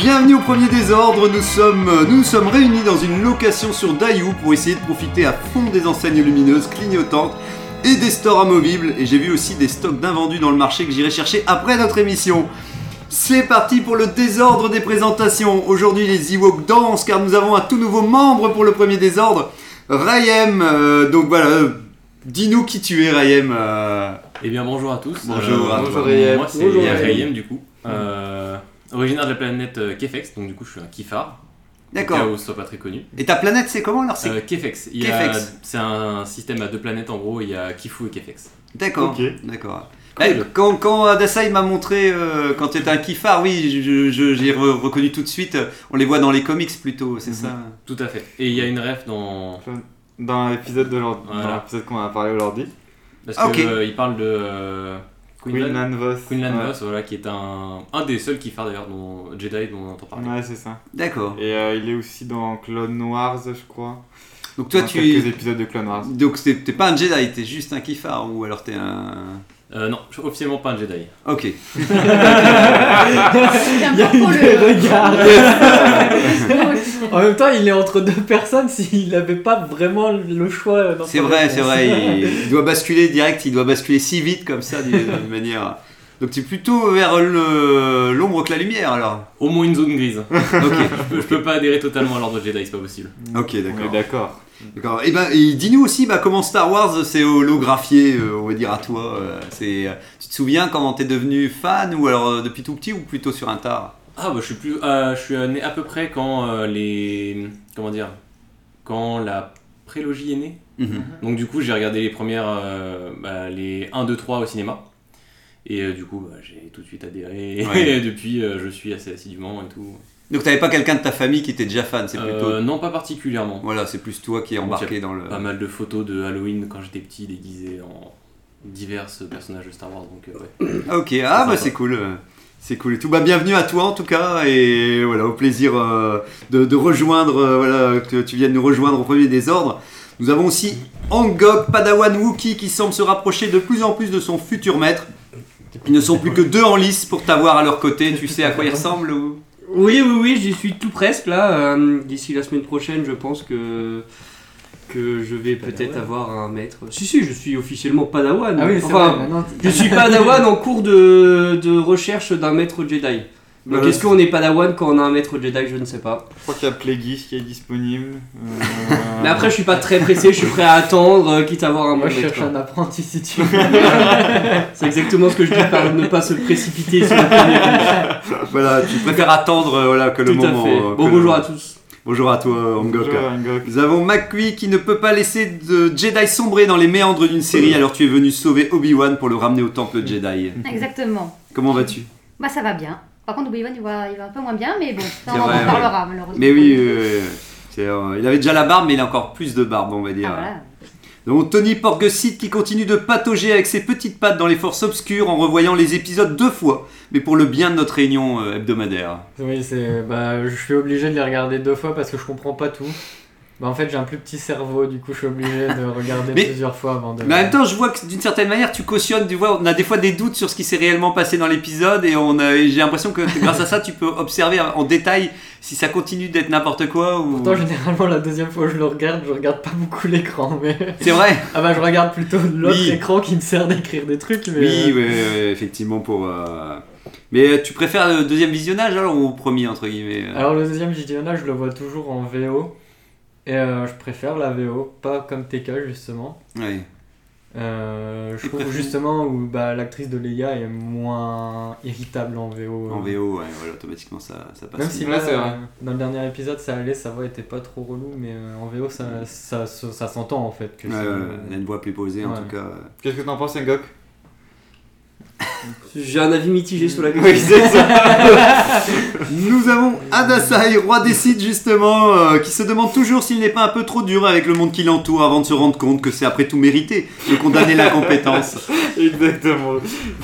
Bienvenue au premier désordre, nous sommes, nous nous sommes réunis dans une location sur Dayou pour essayer de profiter à fond des enseignes lumineuses clignotantes et des stores amovibles et j'ai vu aussi des stocks d'invendus dans le marché que j'irai chercher après notre émission. C'est parti pour le désordre des présentations. Aujourd'hui les Ewoks dansent car nous avons un tout nouveau membre pour le premier désordre, Rayem. Euh, donc voilà, euh, dis-nous qui tu es Rayem. euh. Eh bien bonjour à tous. Bonjour à moi, toi. Moi c'est Bonjour, Rayem. Rayem. du coup. Euh, originaire de la planète euh, Kefex, donc du coup je suis un Kifar. Au D'accord. cas où ce soit pas très connu. Et ta planète c'est comment alors c'est Euh, Kefex. Il y a- Kefex. C'est un système à deux planètes en gros, il y a Kifu et Kefex. D'accord. Ok. D'accord. Cool. Eh, quand, quand Adassa m'a montré euh, quand tu étais un kiffard, oui, je- je- j'ai re- reconnu tout de suite. euh, On les voit dans les comics plutôt, c'est Mhm. ça Tout à fait. Et il y a une ref dans. Dans l'épisode de l'ordi, Voilà. dans l'épisode qu'on a parlé aujourd'hui, Parce Ah, ok. qu'il parle de. euh, Quinlan Vos. Quinlan ouais. Vos, voilà, qui est un, un des seuls Kifars d'ailleurs, dont Jedi dont on entend parler. Ouais, c'est ça. D'accord. Et euh, il est aussi dans Clone Wars, je crois. Donc toi, Dans tu quelques épisodes de Clone Wars. donc t'es t'es pas un Jedi, t'es juste un kiffard ou alors t'es un. Euh, non, je suis officiellement pas un Jedi. Ok. Il y a regarde. regarde. En même temps, il est entre deux personnes s'il n'avait pas vraiment le choix. dans C'est vrai, c'est vrai. Il, il doit basculer direct, il doit basculer si vite comme ça d'une manière. Donc tu es plutôt vers l'ombre que la lumière alors. Au moins une zone grise. Ok. je, peux, je peux pas adhérer totalement à l'ordre Jedi, c'est pas possible. Ok, d'accord. D'accord. Et ben, et dis-nous aussi bah, comment Star Wars s'est holographié, euh, on va dire à toi. euh, c'est, euh, tu te souviens comment t'es devenu fan ou alors euh, depuis tout petit ou plutôt sur un tard Ah bah je suis plus, je suis né à peu près quand les, comment dire, quand la prélogie est née. Mhm. Donc du coup j'ai regardé les premières, bah, les 1, 2, 3 au cinéma. Et du coup bah, j'ai tout de suite adhéré. Ouais. Et depuis je suis assez assidûment et tout. Donc t'avais pas quelqu'un de ta famille qui était déjà fan, c'est plutôt. Euh, non pas particulièrement. Voilà, c'est plus toi qui es embarqué dans le. Pas mal de photos de Halloween quand j'étais petit déguisé en divers personnages de Star Wars. Donc euh, ouais. Ah, Ok, ah bah c'est cool. C'est cool et tout. Bah bienvenue à toi en tout cas et voilà au plaisir euh, de, de rejoindre euh, voilà que tu viennes nous rejoindre au premier désordre. Nous avons aussi Angok Padawan Wookie qui semble se rapprocher de plus en plus de son futur maître. Ils ne sont plus que deux en lice pour t'avoir à leur côté. Tu sais à quoi ils ressemblent ou? Oui, oui, oui, j'y suis tout presque là. Euh, D'ici la semaine prochaine, je pense que que je vais peut-être avoir un maître. Si, si, je suis officiellement Padawan. Ah oui, enfin, vrai. Je suis Padawan en cours de, de recherche d'un maître Jedi. Donc, Voilà, est-ce qu'on est Padawan quand on a un maître Jedi Je ne sais pas. Je crois qu'il y a Plagueis qui est disponible. Euh, Mais après, je suis pas très pressé, je suis prêt à attendre, euh, quitte à avoir un Moi, bon je maître. cherche un apprenti si tu veux. C'est exactement ce que je dis par ne pas se précipiter sur le. Voilà, tu préfères attendre euh, voilà que le Tout à moment. fait. euh, que Bon, le- bonjour à tous. Bonjour à toi Angok. Nous avons McQueen qui ne peut pas laisser de Jedi sombrer dans les méandres d'une série alors tu es venu sauver Obi-Wan pour le ramener au temple Jedi. Exactement. Comment vas-tu? Bah ça va bien. Par contre, Obi-Wan, il va, il va un peu moins bien, mais bon, ça, on en vrai, parlera malheureusement. Mais oui, euh, euh, il avait déjà la barbe mais il a encore plus de barbe on va dire. Ah, voilà. Donc Tony Porgesit qui continue de patauger avec ses petites pattes dans les forces obscures en revoyant les épisodes deux fois, mais pour le bien de notre réunion euh, hebdomadaire. Oui, c'est. Bah, je suis obligé de les regarder deux fois parce que je comprends pas tout. Bah, en fait, j'ai un plus petit cerveau, du coup, je suis obligé de regarder Mais- plusieurs fois avant de. Mais en même temps, je vois que d'une certaine manière, tu cautionnes, tu vois, on a des fois des doutes sur ce qui s'est réellement passé dans l'épisode et on a- et j'ai l'impression que grâce à ça, tu peux observer en détail si ça continue d'être n'importe quoi ou. Pourtant, généralement, la deuxième fois que je le regarde, je regarde pas beaucoup l'écran, mais. C'est vrai. Ah bah, je regarde plutôt l'autre Oui. écran qui me sert d'écrire des trucs, mais. Oui, euh, ouais, effectivement pour. euh, Mais euh, tu préfères le deuxième visionnage alors ou au premier entre guillemets euh? Alors, le deuxième visionnage, je le vois toujours en VO. Et euh, je préfère la VO, pas comme TK justement. Ouais. Euh, je trouve justement où bah, l'actrice de Leia est moins irritable en VO. En euh. VO, ouais, voilà, automatiquement ça, ça passe. Même si là, c'est vrai. euh, dans le dernier épisode, ça allait, sa voix était pas trop relou, mais euh, en VO, ça, ça, ça, ça s'entend en fait. Que Ouais, elle a une voix plus posée en tout cas. Qu'est-ce que t'en penses, Angok J'ai un avis mitigé sur la Oui, c'est ça. Nous avons Adasai, roi des sites justement, euh, qui se demande toujours s'il n'est pas un peu trop dur avec le monde qui l'entoure avant de se rendre compte que c'est après tout mérité de condamner l'incompétence. Exactement.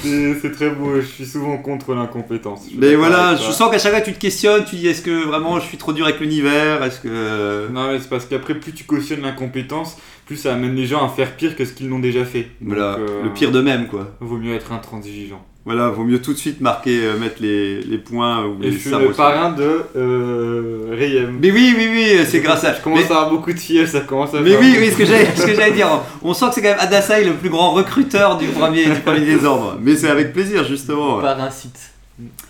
C'est très beau. Je suis souvent contre l'incompétence. Mais voilà, je sens qu'à chaque fois tu te questionnes, tu dis est-ce que vraiment je suis trop dur avec l'univers? Est-ce que. Non, mais c'est parce qu'après, plus tu cautionnes l'incompétence, plus ça amène les gens à faire pire que ce qu'ils n'ont déjà fait. Donc, Voilà, euh, le pire d'eux-mêmes quoi. Vaut mieux être intransigeant. Voilà, vaut mieux tout de suite marquer, euh, mettre les, les points ou Et les je suis le parrain de euh, Rayem. Mais oui, oui, oui, c'est grâce à. Je commence mais- à avoir beaucoup de filles, ça commence à Mais faire oui, oui, ce que j'allais, ce que j'allais dire. On sent que c'est quand même Adasai le plus grand recruteur du premier, du premier désordre. Mais c'est avec plaisir justement. Parasite.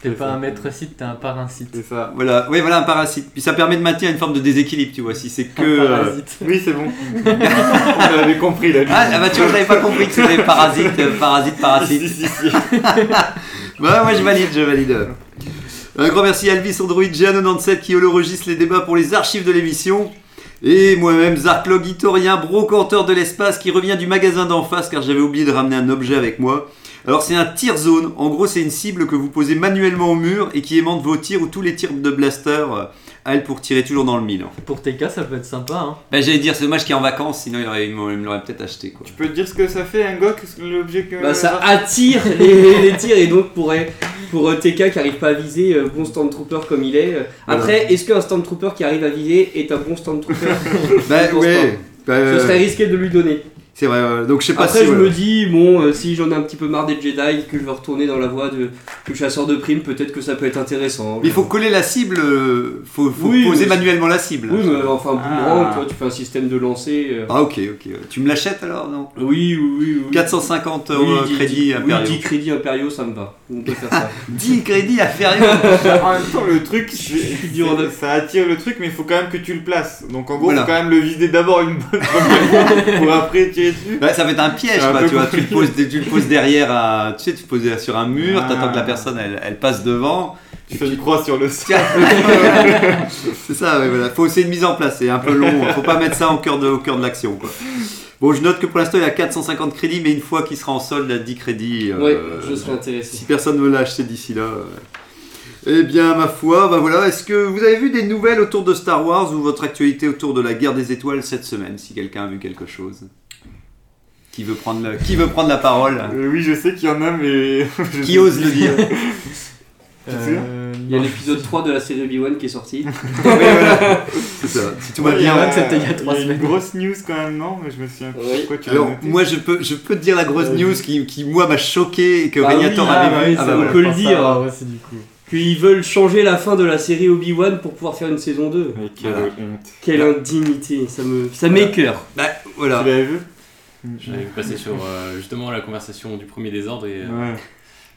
T'es pas ça. un maître site, t'es un parasite. C'est ça. Voilà, oui, voilà un parasite. Puis ça permet de maintenir une forme de déséquilibre, tu vois. Si c'est que. Un euh, parasite. Oui, c'est bon. On l'avait compris là. Ah, ah bah tu vois, j'avais pas compris que c'était parasite, euh, parasite, parasite. Si, si, si. Bah, moi je valide, je valide. Un grand merci à Elvis Android GA97 qui holorogiste les débats pour les archives de l'émission. Et moi-même, Zarklog Itorien, brocanteur de l'espace qui revient du magasin d'en face car j'avais oublié de ramener un objet avec moi. Alors c'est un tir zone, en gros c'est une cible que vous posez manuellement au mur et qui aimante vos tirs ou tous les tirs de blaster euh, à elle pour tirer toujours dans le mille. en fait. Pour TK, ça peut être sympa. Hein. Bah j'allais dire, c'est dommage qu'il est en vacances, sinon il, aurait- il me l'aurait peut-être acheté quoi. Tu peux te dire ce que ça fait, un gok, l'objet que. Bah, ça attire les, les tirs et donc pour, pour euh, TK qui arrive pas à viser, euh, bon Stormtrooper comme il est. Après, est-ce qu'un Stormtrooper qui arrive à viser est un bon Stormtrooper? Bah Je pense ouais, bah, Ce serait euh, risqué de lui donner. C'est vrai, donc je sais pas Après, si... je ouais. me dis, bon, euh, si j'en ai un petit peu marre des Jedi, que je veux retourner dans la voie de, du chasseur de primes, peut-être que ça peut être intéressant. Mais il faut coller la cible, euh, faut, faut Oui, poser manuellement la cible. Oui, mais enfin, boomerang, Ah. tu vois, tu fais un système de lancer. euh. Ah ok, ok. Tu me l'achètes alors, non? Oui, oui, oui. oui. 450 Oui, crédits impériaux. Oui, 10 crédits impériaux, ça me va. On peut faire ça. 10 crédits impériaux En même temps, le truc, c'est- ça attire le truc, mais il faut quand même que tu le places. Donc en gros, il Voilà. faut quand même le vider d'abord une bonne première fois pour après tirer dessus. Bah, ça va être un piège, C'est un quoi, peu tu vois. Tu le, poses, tu le poses derrière, à, tu sais, tu le poses sur un mur, Ah. t'attends que la personne elle, elle passe devant. Tu fais une croix sur le sol. Tiens. c'est ça, ouais, voilà. Faut, c'est une mise en place, c'est un peu long. Faut pas mettre ça au cœur de, au cœur de l'action, quoi. Bon, je note que pour l'instant il a 450 crédits, mais une fois qu'il sera en solde, il a 10 crédits. euh, ouais, je serais intéressé. Si personne ne veut l'acheter d'ici là. euh. Eh bien, ma foi, bah voilà. Est-ce que vous avez vu des nouvelles autour de Star Wars ou votre actualité autour de la guerre des étoiles cette semaine Si quelqu'un a vu quelque chose? Qui veut prendre, le- qui veut prendre la parole? Euh, oui, je sais qu'il y en a, mais. je Qui sais- ose le dire? Euh, Il y a l'épisode 3 de la série Obi-Wan qui est sorti. Oui, voilà. C'est ça. Si tout va Ouais, il y bien. a- c'était il y a trois il y a une semaines. grosse news quand même, non? Mais je me souviens plus. Oui. Pourquoi tu Alors, moi, je peux, je peux te dire la grosse Euh, news qui, qui, moi, m'a choqué et que Ah Régnator avait ah vu. oui, Ah bah on voilà. peut le dire. c'est du coup. Qu'ils veulent changer la fin de la série Obi-Wan pour pouvoir faire une saison 2. Mais quelle Voilà. honte. Quelle indignité, ça me ça m'écœure. Bah, voilà. Tu l'avais vu? J'avais vu passer sur euh, justement la conversation du premier désordre et euh, Ouais.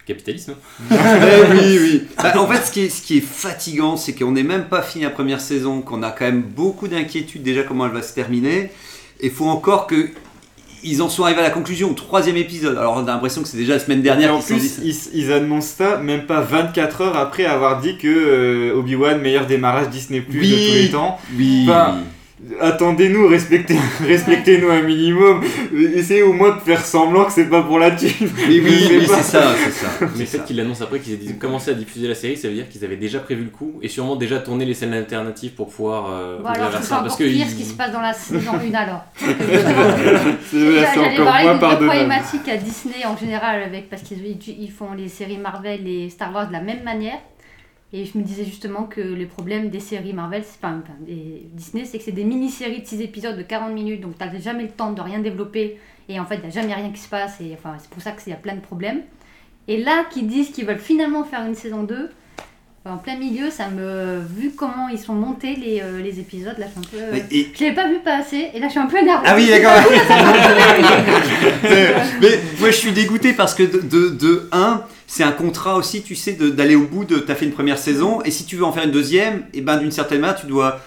Capitalisme. Eh oui, oui. Bah, en fait, ce qui est, ce qui est fatigant, c'est qu'on n'est même pas fini la première saison, qu'on a quand même beaucoup d'inquiétudes déjà comment elle va se terminer. Et il faut encore que ils en soient arrivés à la conclusion au troisième épisode. Alors on a l'impression que c'est déjà la semaine Et dernière en sont plus, ils, ils annoncent ça même pas 24 heures après avoir dit que euh, Obi-Wan, meilleur démarrage Disney Plus Oui. de tous les temps. Oui. Enfin, Attendez-nous, respectez, respectez-nous un minimum. Essayez au moins de faire semblant que c'est pas pour la thune. Oui, oui, c'est ça, c'est ça. Mais c'est le fait qu'ils l'annoncent après qu'ils aient commencé à diffuser la série, ça veut dire qu'ils avaient déjà prévu le coup et sûrement déjà tourné les scènes alternatives pour pouvoir euh, Bon, alors, c'est encore que pire ils- ce qui se passe dans la saison 1 alors. C'est là, c'est J'allais encore parler moins d'une problématique à Disney en général, avec, parce qu'ils ils font les séries Marvel et Star Wars de la même manière. Et je me disais justement que le problème des séries Marvel, enfin, des Disney, c'est que c'est des mini-séries de 6 épisodes de 40 minutes, donc t'as jamais le temps de rien développer, et en fait, il n'y a jamais rien qui se passe, et enfin, c'est pour ça qu'il y a plein de problèmes. Et là, qu'ils disent qu'ils veulent finalement faire une saison 2, en plein milieu, ça me. Vu comment ils sont montés les, euh, les épisodes, là, je suis un peu. euh, Et- Je l'avais pas vu passer, et là, je suis un peu énervée. Ah oui, d'accord. mais, moi, je suis dégoûté parce que de, de, de un, c'est un contrat aussi, tu sais, d'aller au bout de. T'as fait une première saison, et si tu veux en faire une deuxième, et ben d'une certaine manière, tu dois.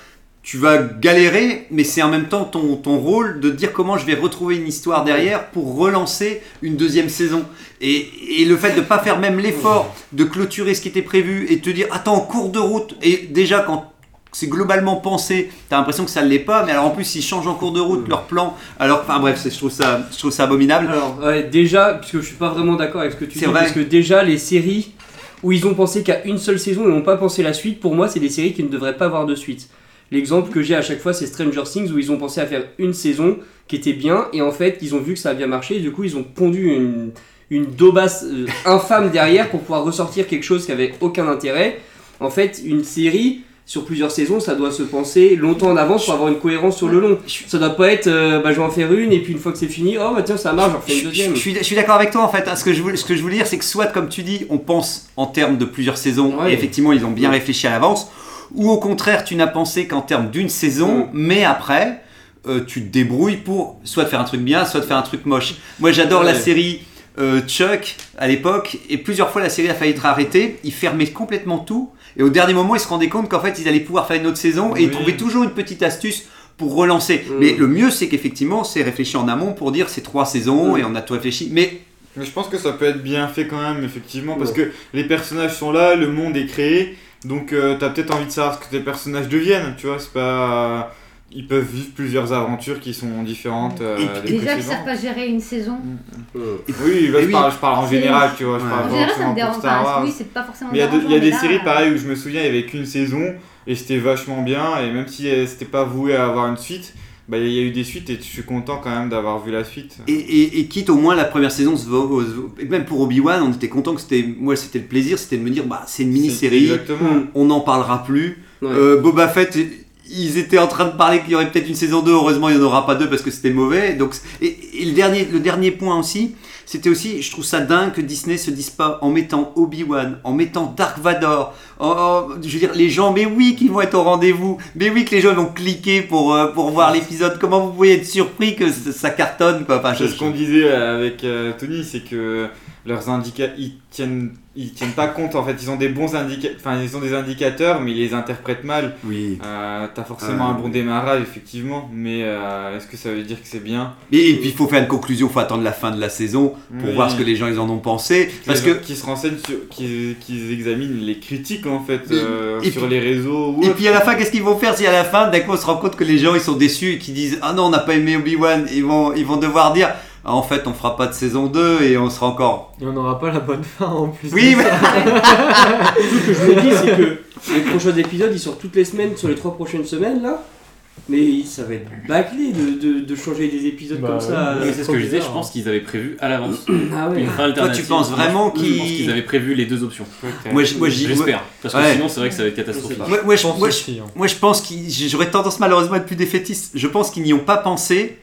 Tu vas galérer, mais c'est en même temps ton, ton rôle de dire comment je vais retrouver une histoire derrière pour relancer une deuxième saison. Et, et le fait de ne pas faire même l'effort de clôturer ce qui était prévu et de te dire attends en cours de route et déjà quand c'est globalement pensé, t'as l'impression que ça ne l'est pas, mais alors en plus ils changent en cours de route leur plan. Alors, enfin bref, je trouve ça, je trouve ça abominable. Alors, déjà, puisque je suis pas vraiment d'accord avec ce que tu dis, vrai. parce que déjà, les séries où ils ont pensé qu'à une seule saison et n'ont pas pensé la suite, pour moi, c'est des séries qui ne devraient pas avoir de suite. L'exemple que j'ai à chaque fois, c'est Stranger Things, où ils ont pensé à faire une saison qui était bien, et en fait, ils ont vu que ça a bien marché, et du coup, ils ont pondu une, une daubasse euh, infâme derrière pour pouvoir ressortir quelque chose qui avait aucun intérêt. En fait, une série. Sur plusieurs saisons, ça doit se penser longtemps en avance pour avoir une cohérence sur le long. Ça doit pas être, euh, bah, je vais en faire une et puis une fois que c'est fini, oh bah tiens ça marche, j'en fais une deuxième. je suis, je suis d'accord avec toi en fait. hein. Ce, que je voulais, ce que je voulais dire, c'est que soit, comme tu dis, on pense en termes de plusieurs saisons, Ouais. et effectivement, ils ont bien réfléchi à l'avance, ou au contraire, tu n'as pensé qu'en termes d'une saison, Mm. mais après, euh, tu te débrouilles pour soit de faire un truc bien, soit de faire un truc moche. Moi, j'adore la série euh, Chuck à l'époque, et plusieurs fois la série a failli être arrêtée. Ils fermaient complètement tout, et au dernier moment, ils se rendaient compte qu'en fait, ils allaient pouvoir faire une autre saison, et ils trouvaient toujours une petite astuce pour relancer. Mm. Mais le mieux, c'est qu'effectivement, c'est réfléchi en amont pour dire c'est trois saisons Mm. et on a tout réfléchi. Mais Mais je pense que ça peut être bien fait quand même, effectivement, parce que les personnages sont là, le monde est créé, donc euh, t'as peut-être envie de savoir ce que tes personnages deviennent, tu vois, c'est pas... Ils peuvent vivre plusieurs aventures qui sont différentes euh, Et des Déjà qu'ils savent pas gérer une saison. Oui, là, Et je, oui. parle, je parle en général, tu vois, je En Ouais. parle pas général, ça me dérange pas. Oui, c'est pas forcément Mais il y a, de- dérangeant, il y a des là, séries euh, pareilles où je me souviens, il y avait qu'une saison et c'était vachement bien. Et même si euh, c'était pas voué à avoir une suite, bah, il y a eu des suites et je suis content quand même d'avoir vu la suite. et, et- et quitte au moins la première saison, se vaut- se vaut- et même pour Obi Wan, on était content que c'était, moi c'était le plaisir, c'était de me dire bah c'est une mini-série, on n'en parlera plus. Ouais. Euh, Boba Fett, ils étaient en train de parler qu'il y aurait peut-être une saison 2, heureusement il n'y en aura pas deux parce que c'était mauvais. Donc, et, et le, dernier, le dernier point aussi, c'était aussi, je trouve ça dingue que Disney se dise pas en mettant Obi-Wan, en mettant Dark Vador, en- en- je veux dire, les gens, mais oui qu'ils vont être au rendez-vous, mais oui que les gens vont cliquer pour, euh, pour voir l'épisode, comment vous pouvez être surpris que ça cartonne quoi? Enfin, je- C'est ce qu'on disait avec euh, Tony, c'est que leurs indicateurs, ils tiennent, ils tiennent pas compte en fait. Ils ont des bons indicateurs, enfin ils ont des indicateurs, mais ils les interprètent mal. Oui. Euh, T'as forcément Euh, un bon démarrage effectivement, mais euh, est-ce que ça veut dire que c'est bien? Et, et puis il faut faire une conclusion, il faut attendre la fin de la saison pour Oui. voir ce que les gens ils en ont pensé. Parce que qui se renseignent sur, qui, qui examinent les critiques en fait Et- euh, sur puis- les réseaux. Ou Et autre. puis à la fin, qu'est-ce qu'ils vont faire si à la fin, d'un coup, on se rend compte que les gens ils sont déçus et qu'ils disent Ah non, on n'a pas aimé Obi-Wan Ils vont, ils vont devoir dire Ah, En fait, on fera pas de saison 2 et on sera encore. Et on n'aura pas la bonne fin en plus. Oui, mais- ça. Ce que je me dis, c'est que les prochains épisodes, ils sortent toutes les semaines sur les trois prochaines semaines là. Mais ça va être bâclé de, de, de changer des épisodes Bah comme ouais. ça. Mais c'est ce que je disais, je pense qu'ils avaient prévu à l'avance Ah ouais. une fin alternative. tu penses vraiment je- Je pense qu'ils- qu'ils avaient prévu les deux options. Peut-être. Moi, J'espère. Parce que Ouais. sinon, c'est vrai que ça va être catastrophique. Moi, moi, je, moi, je- hein. moi, je pense qu'ils. J'aurais tendance malheureusement à être plus défaitiste. Je pense qu'ils n'y ont pas pensé,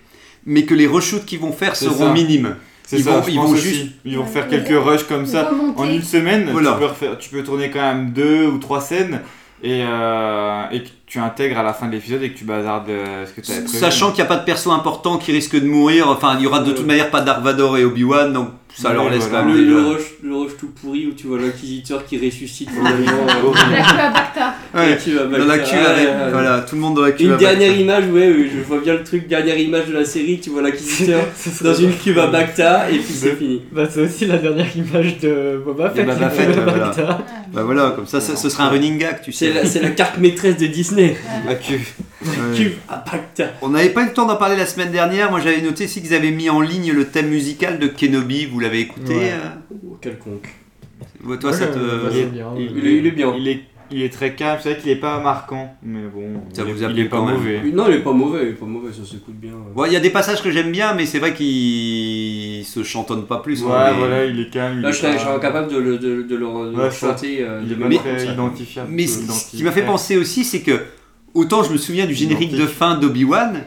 mais que les reshoots qu'ils vont faire seront ça. minimes. C'est ils ça, vont- je ils pense vont aussi. juste- Ils vont faire quelques rushs comme ça. remonter. En une semaine, Voilà. tu, peux refaire- tu peux tourner quand même deux ou trois scènes et, euh, et tu intègres à la fin de l'épisode et que tu bazardes euh, ce que tu avais prévu. Sachant qu'il n'y a pas de perso important qui risque de mourir, enfin, il y aura de toute manière pas Dark Vador et Obi-Wan, donc ça Oui, leur laisse voilà. même Le, le rush, le rush tout pourri où tu vois l'inquisiteur qui ressuscite euh, La queue à Bacta. Ouais, dans la queue. Voilà, tout le monde dans la queue. Une dernière image, ouais, je vois bien le truc, dernière image de la série, tu vois l'inquisiteur dans une cuve à Bacta et puis c'est fini. Bah, c'est aussi la dernière image de Boba Fett. Boba. Bacta. Bah voilà, comme ça, ce sera un running gag, tu sais. c'est la carte maîtresse de Disney. La. Cuve à. On n'avait pas eu le temps d'en parler la semaine dernière. Moi, j'avais noté aussi qu'ils avaient mis en ligne le thème musical de Kenobi. Vous l'avez écouté Ouais. euh quelconque. Toi, ça Ouais, te. il, est, bien, il- ouais. Il est- il est bien. Il est, il est très calme, c'est vrai qu'il est pas marquant, mais bon, Ça il, vous il est pas même. mauvais. Non, il est pas mauvais, il est pas mauvais, ça s'écoute bien. ouais. Il y a des passages que j'aime bien, mais c'est vrai qu'il se chantonne pas plus. Ouais, hein, mais- voilà, il est calme. il Là, est je serais, incapable de le, de, de le, Ouais, chanter. euh, Il est pas très identifiable. Mais euh, ce qui m'a fait penser aussi, c'est que autant je me souviens du générique de fin d'Obi-Wan,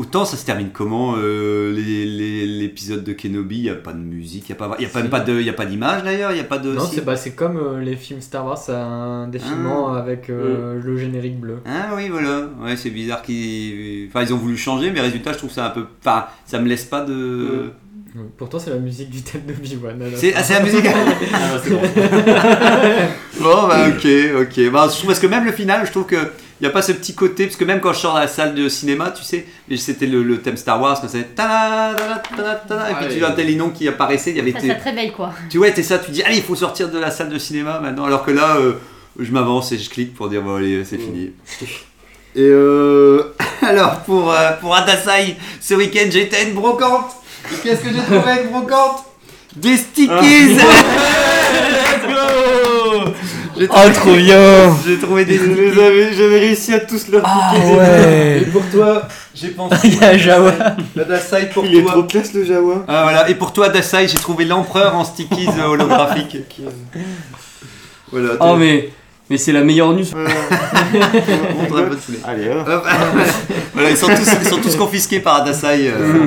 autant ça se termine comment euh, l'épisode de Kenobi Il n'y a pas de musique, il n'y a, pas, y a pas- même pas de- y a pas d'image d'ailleurs, il n'y a pas de. Non, si- c'est bah, c'est comme euh, les films Star Wars, c'est un défilement avec euh, le générique bleu. Ah oui, voilà. Ouais, c'est bizarre qu'ils. Enfin, ils ont voulu changer, mais résultat, je trouve ça un peu. Enfin, ça me laisse pas de. Ouais, Pourtant, c'est la musique du thème de Obi-Wan. à la C'est fin. ah, c'est la musique Ah, bah, c'est bon. Bon, bah, ok, ok. Bah, je trouve, parce que même le final, je trouve que. Il n'y a pas ce petit côté, parce que même quand je sors de la salle de cinéma, tu sais, mais c'était le, le thème Star Wars, quand c'est ta et puis tu as tel nom qui apparaissait, il y avait Ça, ça te réveille quoi. Tu vois, t'es ça, tu dis, allez, il faut sortir de la salle de cinéma maintenant, alors que là, euh, je m'avance et je clique pour dire bon allez c'est fini. Et euh, alors pour, euh, pour Adasai, ce week-end j'étais à une brocante. Et Qu'est-ce que j'ai trouvé à une brocante? Des stickies J'ai Oh, trop bien J'ai trouvé des Je stickies. les avais- J'avais réussi à tous leur Ah piquer. ouais Et pour toi, j'ai pensé. Il y a Jawa. Adasai pour Il est toi. trop classe le Jawa. Ah voilà, et pour toi Adasai, j'ai trouvé l'empereur en stickies euh, holographiques. Voilà, Oh mais, mais c'est la meilleure news. on te saouler. Allez, hop. Hop. voilà, ils sont, tous, ils sont tous confisqués par Adasai. euh.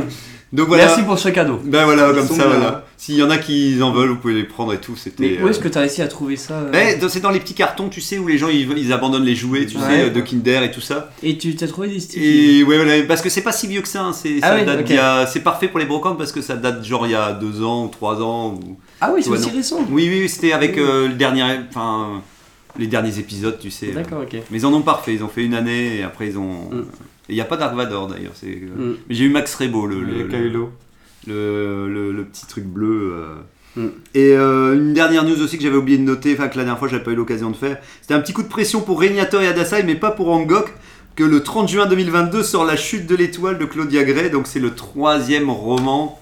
Donc voilà. Merci pour ce cadeau. Ben voilà, comme ça, bien. voilà. S'il y en a qui en veulent, vous pouvez les prendre et tout. C'était. Mais où est-ce euh, que t'as réussi à trouver ça euh ben, dans- c'est dans les petits cartons, tu sais, où les gens ils, ils abandonnent les jouets, tu Ouais. sais, de Kinder et tout ça. Et tu t'as trouvé des stickies Et ouais, voilà, parce que c'est pas si vieux que ça. hein, c'est Ah oui, c'est parfait pour les brocantes parce que ça date genre il y a deux ans ou trois ans. Ou... Ah oui, c'est aussi non. récent. Oui, oui, c'était avec euh, le dernier, enfin, les derniers épisodes, tu sais. D'accord, ok. Mais ils en ont parfait. Ils ont fait une année et après ils ont. Mm. Et il n'y a pas Dark Vador d'ailleurs. C'est. euh, Mm. Mais j'ai eu Max Rebo, le, le, le, le- le petit truc bleu. euh. Mm. Et euh, une dernière news aussi que j'avais oublié de noter, enfin que la dernière fois j'avais pas eu l'occasion de faire, c'était un petit coup de pression pour Régnator et Adasai, mais pas pour Angok, que le 30 juin 2022 sort La chute de l'étoile de Claudia Gray, donc c'est le troisième roman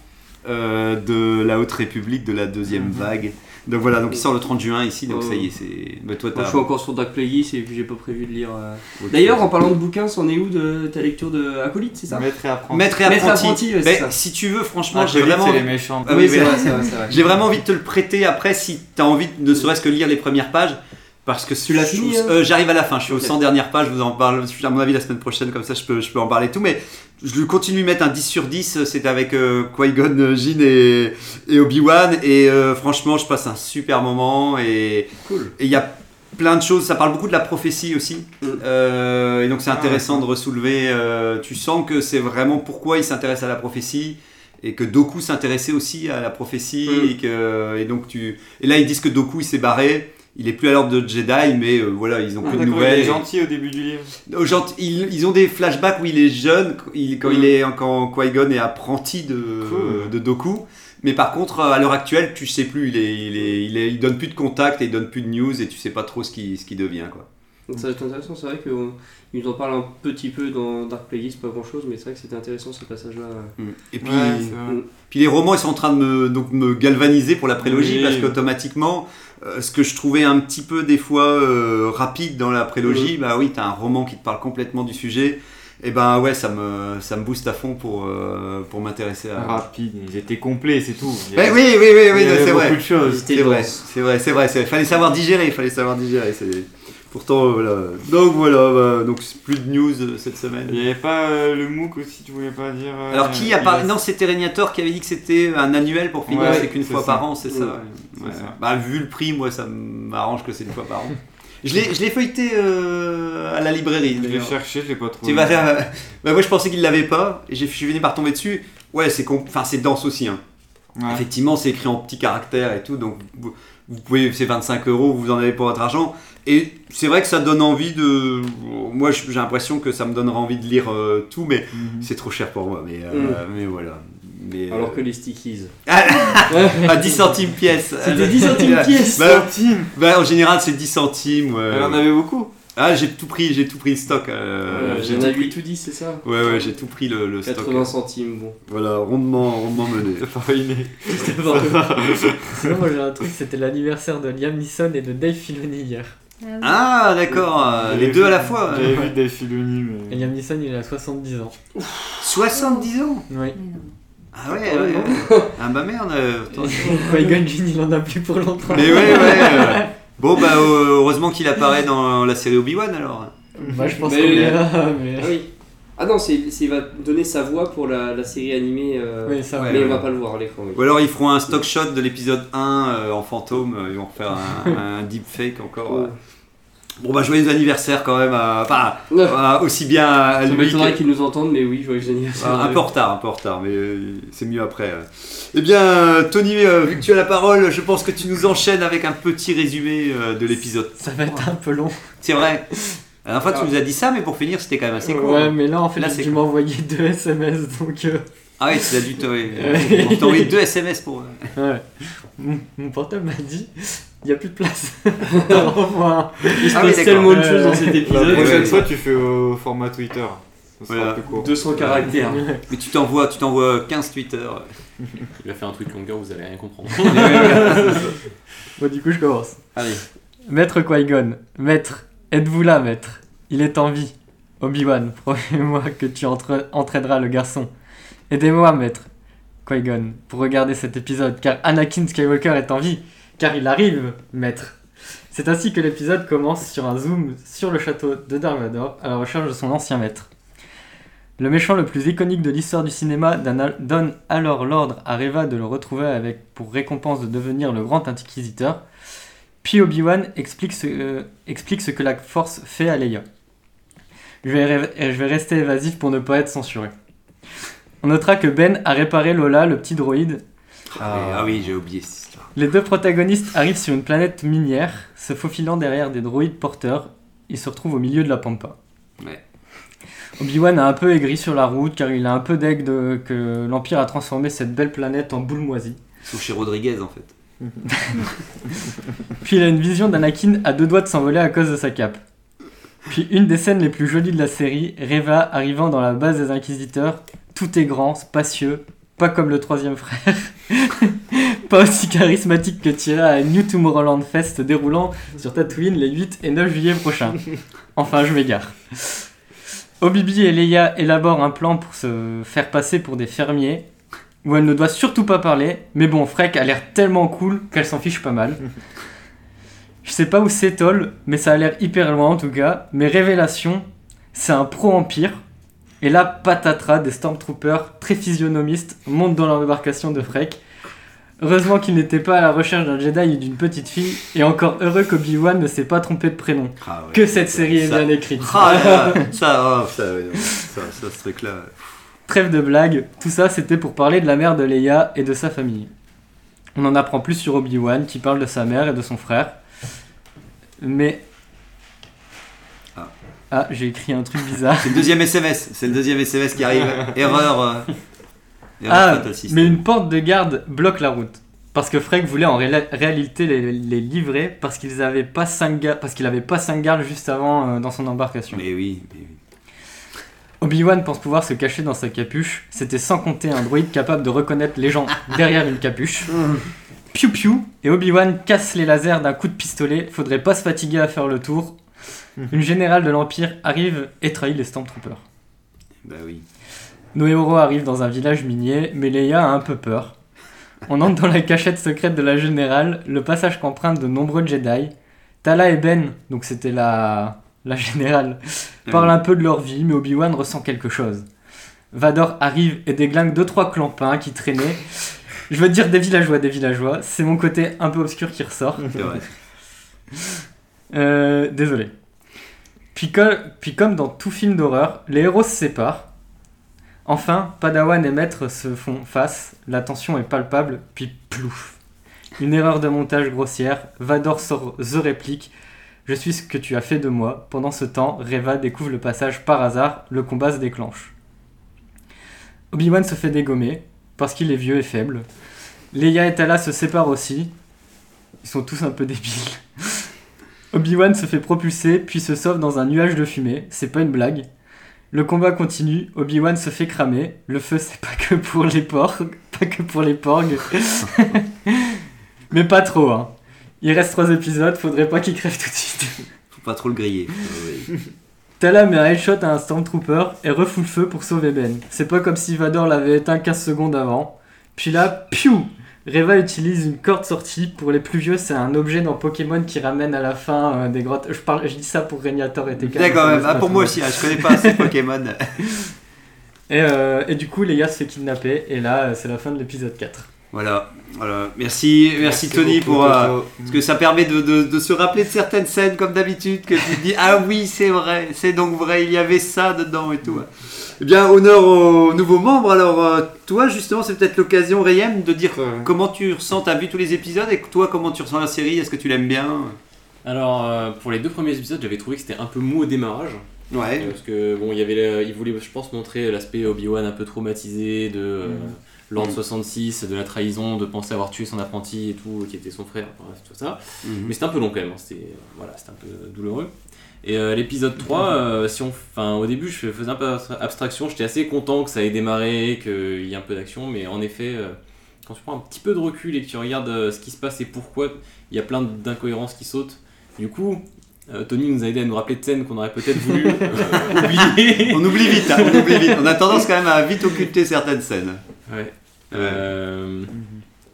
euh, de la Haute République de la deuxième Mhm. vague. Donc voilà, donc il sort le 30 juin ici, donc Oh. ça y est, c'est. Bah, toi, Moi, t'as. je suis encore sur Dark Plagueis et puis j'ai pas prévu de lire. euh. D'ailleurs, en parlant de bouquins, c'en est où de ta lecture de Acolyte, c'est ça? Maître et apprenti. Maître et Maître apprenti. ouais, Ben, si tu veux, franchement, Ah, j'ai vraiment. c'est les méchants. Ah oui, c'est vrai, c'est vrai. J'ai vraiment envie de te le prêter après si tu as envie de ne serait-ce que lire les premières pages. Parce que je- fini, hein euh, J'arrive à la fin, je suis Ok. aux 100 dernières pages, je vous en parle, je suis à mon avis la semaine prochaine, comme ça je peux, je peux en parler tout. Mais je lui continue de mettre un 10 sur 10, c'est avec euh, Qui-Gon, euh, Jinn et, et Obi-Wan. Et euh, franchement, je passe un super moment. Et Cool. et il y a plein de choses, ça parle beaucoup de la prophétie aussi. Mm. Euh, et donc c'est Ah, intéressant de ressoulever. euh, tu sens que c'est vraiment pourquoi il s'intéresse à la prophétie. Et que Doku s'intéressait aussi à la prophétie. Mm. Et, que, et, donc tu... et là, ils disent que Doku il s'est barré. Il est plus à l'ordre de Jedi, mais euh, voilà, ils ont Ah, plus de nouvelles. Il est gentil au début du livre. Ils, ils ont des flashbacks où il est jeune, il- quand Mm. il est quand Qui-Gon est apprenti de, Cool. de Doku. Mais par contre, à l'heure actuelle, tu sais plus, il, est, il, est, il, est- il donne plus de contact et il donne plus de news et tu sais pas trop ce qui, ce qui devient. Quoi. Donc ça va être intéressant, c'est vrai qu'ils nous en parlent un petit peu dans Dark Plagueis, pas grand chose, mais c'est vrai que c'était intéressant ce passage-là. Et puis, Ouais, vrai. puis les romans, ils sont en train de me, donc, me galvaniser pour la prélogie Oui. parce qu'automatiquement, euh, ce que je trouvais un petit peu des fois euh, rapide dans la prélogie, bah oui, t'as un roman qui te parle complètement du sujet. Et ben ouais, ça me, ça me booste à fond pour, euh, pour m'intéresser à. Rapide, ils étaient complets, c'est tout. Avait- oui, oui, oui, oui, il y non, avait c'est beaucoup vrai. de choses. C'était C'est vrai, c'est vrai, c'est vrai. Il fallait savoir digérer, il fallait savoir digérer. c'est- Pourtant, euh, voilà. Donc voilà, bah, donc plus de news euh, cette semaine. Il n'y avait pas euh, le MOOC aussi, tu voulais pas dire. Alors qui a Non, c'était Régnator qui avait dit que c'était un annuel pour finir, Ouais, c'est qu'une fois ça. par an, c'est ça. Ouais. C'est Ouais. ça. Bah, vu le prix, moi, ça m'arrange que c'est une fois par an. Je l'ai, feuilleté à la librairie. Je l'ai cherché, je l'ai pas trouvé. Tu vas faire- bah, moi, je pensais qu'il l'avait pas, et je suis fini par tomber dessus. Ouais, c'est enfin, dense aussi. Hein. Effectivement, c'est écrit en petits caractères et tout, donc vous, pouvez, c'est 25 euros, vous en avez pour votre argent. Et c'est vrai que ça donne envie de. Moi, j'ai l'impression que ça me donnera envie de lire euh, tout, mais Mhm. c'est trop cher pour moi. Mais, euh, mais voilà. Mais, Alors euh, que les stickies. à 10 centimes pièce. C'était 10 centimes pièce. Bah, Centimes. bah, en général, c'est 10 centimes. ouais. Elle en avait beaucoup. Ah, j'ai tout pris, j'ai tout pris le stock. euh, j'ai J'en tout ai pris. 8 ou 10, c'est ça Ouais, ouais, j'ai tout pris le, le stock. 80 centimes, bon. Voilà, rondement, rondement mené. Sinon, moi j'ai un truc, c'était l'anniversaire de Liam Neeson et de Dave Filoni hier. Ah, d'accord, euh, les deux à la fois. J'avais euh. vu des Filoni, Et mais. Liam Neeson, il a 70 ans. 70 ans Oui. Ah ouais, ouais. Ah bah merde. euh, attends. Qui-Gon il en a plus pour longtemps. Mais ouais, ouais. Bon, bah euh, heureusement qu'il apparaît dans la série Obi-Wan alors. Moi, je pense Mais- qu'on mais... Ah oui. Ah non, c'est, c'est- il va donner sa voix pour la, la série animée. euh, Oui, ça, Ouais, mais ouais. on va pas le voir à l'écran. oui. Ou alors ils feront un stock shot de l'épisode 1 euh, en fantôme, ils vont refaire un, un deepfake encore. euh. Bon bah joyeux anniversaire quand même, à- enfin à- aussi bien à Ça lui m'étonnerait que- qu'ils nous entendent, mais oui, joyeux anniversaire. Ah, un peu en retard, un peu en retard, mais euh, c'est mieux après. euh. Eh bien, euh, Tony, euh, vu que tu as la parole, je pense que tu nous enchaînes avec un petit résumé euh, de l'épisode. Ça va être un peu long. C'est vrai. La dernière fois, tu nous as dit ça, mais pour finir, c'était quand même assez court. Ouais, mais là, en fait, Là, j'ai dû m'envoyer deux SMS, donc... euh, Ah oui, tu as dû t'envoyer envoyé deux SMS pour. euh, Ouais. Mon, mon portable m'a dit il n'y a plus de place. Au revoir. Il se Ah passe tellement de choses dans cet La épisode. prochaine ouais. fois, tu fais au format Twitter. Ça sera Voilà. plus court. 200 caractères. Mais tu t'envoies, tu t'envoies 15 Twitter. Il va faire un tweet longueur, vous allez rien comprendre. Bon, du coup, je commence. Allez. Maître Qui-Gon, maître, êtes-vous là, maître? Il est en vie. Obi-Wan, promets-moi que tu entraîneras le garçon. Aidez-moi, maître Qui-Gon, pour regarder cet épisode, car Anakin Skywalker est en vie, car il arrive, maître. C'est ainsi que l'épisode commence sur un zoom sur le château de Dark Vador à la recherche de son ancien maître. Le méchant le plus iconique de l'histoire du cinéma donne alors l'ordre à Reva de le retrouver avec pour récompense de devenir le grand inquisiteur. Puis Obi-Wan explique ce, euh, explique ce que la force fait à Leia. Je vais, je vais rester évasif pour ne pas être censuré. On notera que Ben a réparé Lola, le petit droïde. Ah, ah oui, j'ai oublié cette histoire. Les deux protagonistes arrivent sur une planète minière, se faufilant derrière des droïdes porteurs. Ils se retrouvent au milieu de la pampa. Ouais. Obi-Wan a un peu aigri sur la route car il a un peu d'aigle de- que l'Empire a transformé cette belle planète en boule moisie. Sauf chez Rodriguez en fait. Puis il a une vision d'Anakin à deux doigts de s'envoler à cause de sa cape. Puis une des scènes les plus jolies de la série, Reva arrivant dans la base des Inquisiteurs, tout est grand, spacieux, pas comme le troisième frère, pas aussi charismatique que Tira à New Tomorrowland Fest déroulant sur Tatooine les 8 et 9 juillet prochains. Enfin, je m'égare. Obibi et Leia élaborent un plan pour se faire passer pour des fermiers, où elle ne doit surtout pas parler, mais bon, Freck a l'air tellement cool qu'elle s'en fiche pas mal. Je sais pas où c'est Toll, mais ça a l'air hyper loin en tout cas. Mais révélation, c'est un pro-empire. Et là, patatras, des Stormtroopers très physionomistes montent dans l'embarcation de Freck. Heureusement qu'il n'était pas à la recherche d'un Jedi ou d'une petite fille, et encore heureux qu'Obi-Wan ne s'est pas trompé de prénom. Ah ouais. Que cette série est Ça- bien écrite. Ah là, là, ça, oh, ça, ouais, non, ça, ça, ce truc-là. Trêve de blagues, tout ça c'était pour parler de la mère de Leia et de sa famille. On en apprend plus sur Obi-Wan qui parle de sa mère et de son frère. Mais. Ah. Ah, j'ai écrit un truc bizarre. C'est le deuxième SMS, c'est le deuxième SMS qui arrive. Erreur. euh, erreur Ah, mais une porte de garde bloque la route. Parce que Freck voulait en réalité les, les livrer parce qu'ils pas parce qu'il avait pas 5 gardes juste avant euh, dans son embarcation. Mais oui, mais oui. Obi-Wan pense pouvoir se cacher dans sa capuche, c'était sans compter un droïde capable de reconnaître les gens derrière une capuche. Piu piu, et Obi-Wan casse les lasers d'un coup de pistolet, faudrait pas se fatiguer à faire le tour. Une générale de l'Empire arrive et trahit les Stormtroopers. Bah oui. Nos héros arrivent dans un village minier, mais Leia a un peu peur. On entre dans la cachette secrète de la générale, le passage qu'empruntent de nombreux Jedi. Tala et Ben, donc c'était la, la générale, parlent un peu de leur vie, mais Obi-Wan ressent quelque chose. Vador arrive et déglingue deux trois clampins qui traînaient. Je veux dire des villageois, des villageois. C'est mon côté un peu obscur qui ressort. C'est vrai. Euh, désolé. Puis, co- puis comme dans tout film d'horreur, les héros se séparent. Enfin, Padawan et Maître se font face, la tension est palpable, puis plouf. Une erreur de montage grossière, Vador sort The réplique Je suis ce que tu as fait de moi. Pendant ce temps, Reva découvre le passage par hasard, le combat se déclenche. Obi-Wan se fait dégommer, parce qu'il est vieux et faible. Leia et Tala se séparent aussi. Ils sont tous un peu débiles. Obi-Wan se fait propulser, puis se sauve dans un nuage de fumée. C'est pas une blague. Le combat continue, Obi-Wan se fait cramer. Le feu, c'est pas que pour les porgs, pas que pour les porgs. Mais pas trop, hein. Il reste trois épisodes, faudrait pas qu'il crève tout de suite. Faut pas trop le griller. Euh. Tala met un headshot à un Stormtrooper et refoule le feu pour sauver Ben. C'est pas comme si Vador l'avait éteint 15 secondes avant. Puis là, piou Reva utilise une corde sortie. Pour les plus vieux, c'est un objet dans Pokémon qui ramène à la fin euh, des grottes. Je, parle, je dis ça pour Régnator et TK. D'accord, Ah, pas pour moi aussi, hein, je connais pas assez Pokémon. Et, euh, et du coup, Leia se fait kidnapper. Et là, euh, c'est la fin de l'épisode 4. Voilà, voilà. Merci, merci, Tony beaucoup, pour. euh, parce que ça permet de, de- de se rappeler de certaines scènes comme d'habitude, que tu te dis Ah oui, c'est vrai, c'est donc vrai, il y avait ça dedans et tout. Eh bien, honneur aux nouveaux membres. Alors, euh, toi, justement, c'est peut-être l'occasion, Rayem, de dire Ouais. comment tu ressens. T'as vu tous les épisodes et toi, comment tu ressens la série Est-ce que tu l'aimes bien? Alors, euh, pour les deux premiers épisodes, j'avais trouvé que c'était un peu mou au démarrage. Ouais. Euh, Parce que bon, il y avait, le- il voulait, je pense, montrer l'aspect Obi-Wan un peu traumatisé de euh, L'Ordre Mhm. 66, de la trahison, de penser avoir tué son apprenti et tout, qui était son frère, bref, tout ça. Mhm. Mais c'était un peu long quand même, hein, c'était voilà, c'était un peu douloureux. Et euh, l'épisode 3, euh, si on, enfin, au début, je faisais un peu abstraction, j'étais assez content que ça ait démarré, qu'il y ait un peu d'action, mais en effet, euh, quand tu prends un petit peu de recul et que tu regardes euh, ce qui se passe et pourquoi il y a plein d'incohérences qui sautent, du coup, euh, Tony nous a aidé à nous rappeler de scènes qu'on aurait peut-être voulu euh, oublier. On oublie vite, hein, on oublie vite. On a tendance quand même à vite occulter certaines scènes. Ouais. Euh,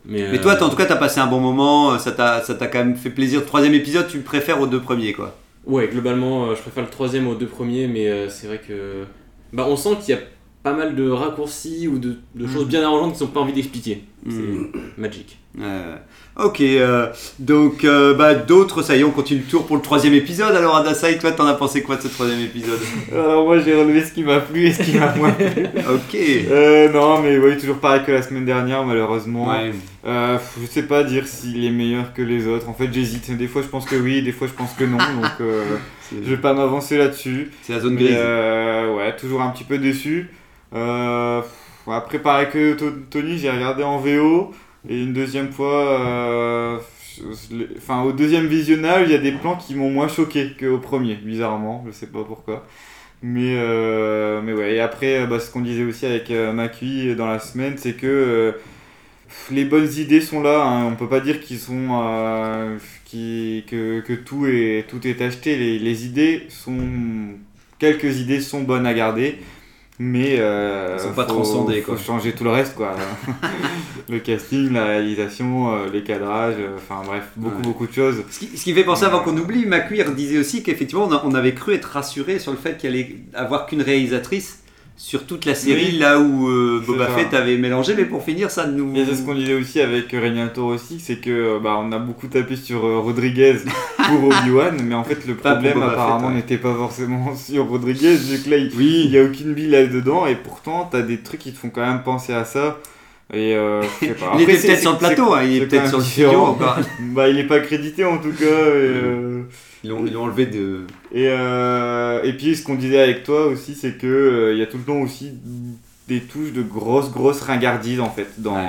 mais, Mais toi, euh, en tout cas, t'as passé un bon moment, ça t'a ça t'a quand même fait plaisir. Troisième épisode, tu le préfères aux deux premiers, quoi. Ouais, globalement, euh, je préfère le troisième aux deux premiers, mais euh, c'est vrai que. Bah, on sent qu'il y a pas mal de raccourcis ou de, de choses bien arrangeantes qu'ils n'ont pas envie d'expliquer. Mm. C'est magique. Euh, ok, euh, donc euh, bah, d'autres, ça y est, on continue le tour pour le troisième épisode. Alors, Adasai, toi, t'en as pensé quoi de ce troisième épisode? Alors moi j'ai relevé ce qui m'a plu et ce qui m'a moins plu. Ok. Euh, non mais oui, toujours pareil que la semaine dernière malheureusement. Ouais. Euh, je sais pas dire s'il est meilleur que les autres. En fait j'hésite. Des fois je pense que oui, des fois je pense que non. Donc euh, je vais pas m'avancer là-dessus. C'est la zone Mais, grise. euh, ouais, toujours un petit peu déçu. Euh, après pareil que To- Tony, j'ai regardé en VO. Et une deuxième fois, euh, enfin au deuxième visionnage, il y a des plans qui m'ont moins choqué qu'au premier, bizarrement, je sais pas pourquoi. Mais, euh, mais ouais, et après, euh, bah, ce qu'on disait aussi avec Macui dans la semaine, c'est que les bonnes idées sont là, hein. on peut pas dire qu'ils sont, que, que tout, est, tout est acheté, les, les idées sont, quelques idées sont bonnes à garder. Mais euh, Elles sont pas faut- transcendées, faut quoi. changer tout le reste quoi. le casting, la réalisation, euh, les cadrages, euh, enfin bref, beaucoup Ouais. beaucoup de choses. Ce qui, ce qui fait penser, avant qu'on oublie, McQueer disait aussi qu'effectivement, on avait cru être rassuré sur le fait qu'il allait avoir qu'une réalisatrice sur toute la série, Oui. là où euh, Boba. Fett avait mélangé, mais pour finir, ça nous. Et c'est ce qu'on disait aussi avec Renato aussi, c'est que euh, bah, on a beaucoup tapé sur euh, Rodriguez pour Obi-Wan, mais en fait le problème apparemment ouais. n'était pas forcément sur Rodriguez, vu que là il il y a aucune bille là-dedans, et pourtant t'as des trucs qui te font quand même penser à ça. Et euh, je sais pas. Il était peut-être sur le plateau, hein, il est peut-être sur le studio encore. bah il est pas crédité en tout cas. Et, euh, Ils l'ont enlevé de. et, euh, et puis ce qu'on disait avec toi aussi, c'est que euh, il y a tout le temps aussi des touches de grosses grosses ringardises en fait dans Ouais.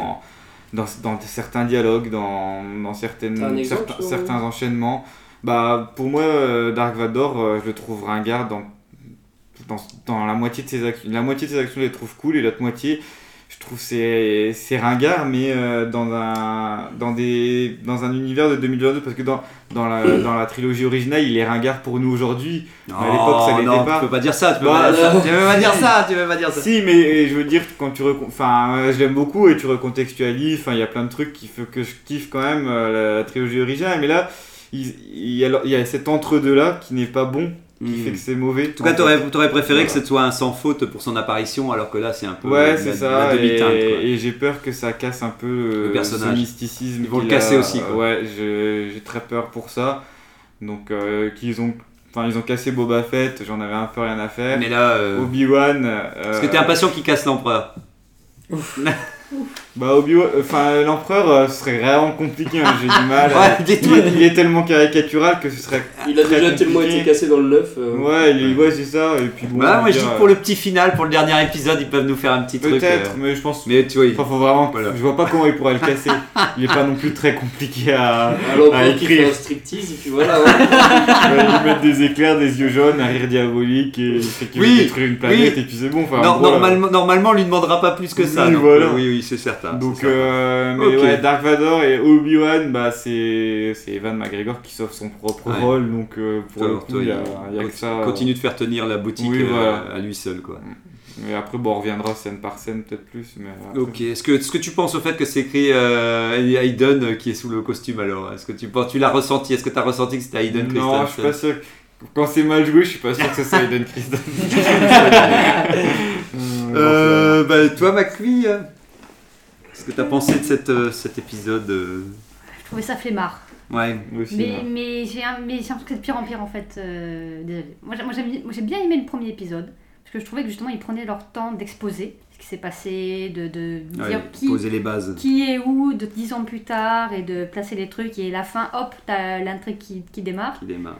dans, dans certains dialogues, dans, dans certaines exemple, certains, certains enchaînements. Bah pour moi euh, Dark Vador, euh, je le trouve ringard dans, dans dans la moitié de ses actions. La moitié de ses actions, je les trouve cool et l'autre moitié je trouve c'est c'est ringard mais euh, dans un dans des dans un univers de 2022 parce que dans dans la, dans la trilogie originale il est ringard pour nous aujourd'hui mais à l'époque ça l'était pas Tu peux pas dire ça, tu peux Bah, pas dire ça. euh, Tu peux pas dire ça, tu peux pas dire ça. si mais je veux dire quand tu enfin euh, je l'aime beaucoup et tu recontextualises enfin il y a plein de trucs qui fait que je kiffe quand même euh, la, trilogie originale mais là il, il y a, il y a cet entre deux là qui n'est pas bon qui Mhm. fait que c'est mauvais En tout cas, t'aurais préféré que ce soit un sans faute pour son apparition, alors que là, c'est un peu Ouais, la- c'est la ça. demi-teinte. Et, j'ai peur que ça casse un peu euh, Le personnage. ce mysticisme. Ils vont le a. casser aussi, quoi. Ouais, j'ai très peur pour ça. Donc, euh, qu'ils ont. Enfin, ils ont cassé Boba Fett, j'en avais un peu rien à faire. Mais là, euh, Obi-Wan. est-ce que t'es impatient qu'il casse l'empereur Bah, Obi-Wan. Enfin, l'empereur, euh, ce serait vraiment compliqué, hein, j'ai du mal. Ouais, il, est, il est tellement caricatural que ce serait. Il a très déjà tellement été cassé dans le 9. euh, Ouais, il est- ouais, c'est ça. Et puis bon. On moi je dis dire, que pour le petit final, pour le dernier épisode, ils peuvent nous faire un petit truc. Peut-être, euh, mais je pense. Mais tu vois, il- faut vraiment. Voilà. Je vois pas comment il pourrait le casser. il est pas non plus très compliqué à, Alors à qui fait écrire. un striptease et puis voilà. ouais. Ouais, ils mettent des éclairs, des yeux jaunes, un rire diabolique et il fait qu'il Oui, détruire une planète oui. et puis c'est bon. Enfin, Non, normalement, normalement, on lui demandera pas plus que ça. Oui, voilà. euh, oui, oui, c'est certain. Donc, euh, mais ouais, Dark Vador et Obi-Wan, bah, c'est c'est Evan McGregor qui sauve son propre Ouais. rôle. Donc, euh, pour Toi, le coup, toi, il y a, il il y a que conti- ça. euh, Continue de faire tenir la boutique Oui, euh, voilà. à lui seul, quoi. Mais après, bon, on reviendra scène par scène, peut-être plus. Mais après- Ok. Est-ce que, est-ce que tu penses au fait que c'est écrit euh, Hayden euh, qui est sous le costume alors? Est-ce que tu penses, tu l'as ressenti? Est-ce que tu as ressenti que c'était Hayden Non, je suis pas Christensen sûr. Quand c'est mal joué, je suis pas sûr que ce soit Eden Christensen. Euh, bah, toi, McQueen, euh, qu'est-ce que tu as pensé de cette, euh, cet épisode euh, Je trouvais ça flemmard. Ouais. Moi aussi, Mais, ouais. mais j'ai un- mais j'ai c'est de pire en pire en fait. euh. Moi, j'ai- moi, j'aime- moi, j'ai bien aimé le premier épisode. Parce que je trouvais que justement ils prenaient leur temps d'exposer ce qui s'est passé, de, de Ouais, dire qui, Poser les bases. qui est où de 10 ans plus tard et de placer les trucs et la fin, hop, t'as l'intrigue qui, qui démarre. Qui démarre.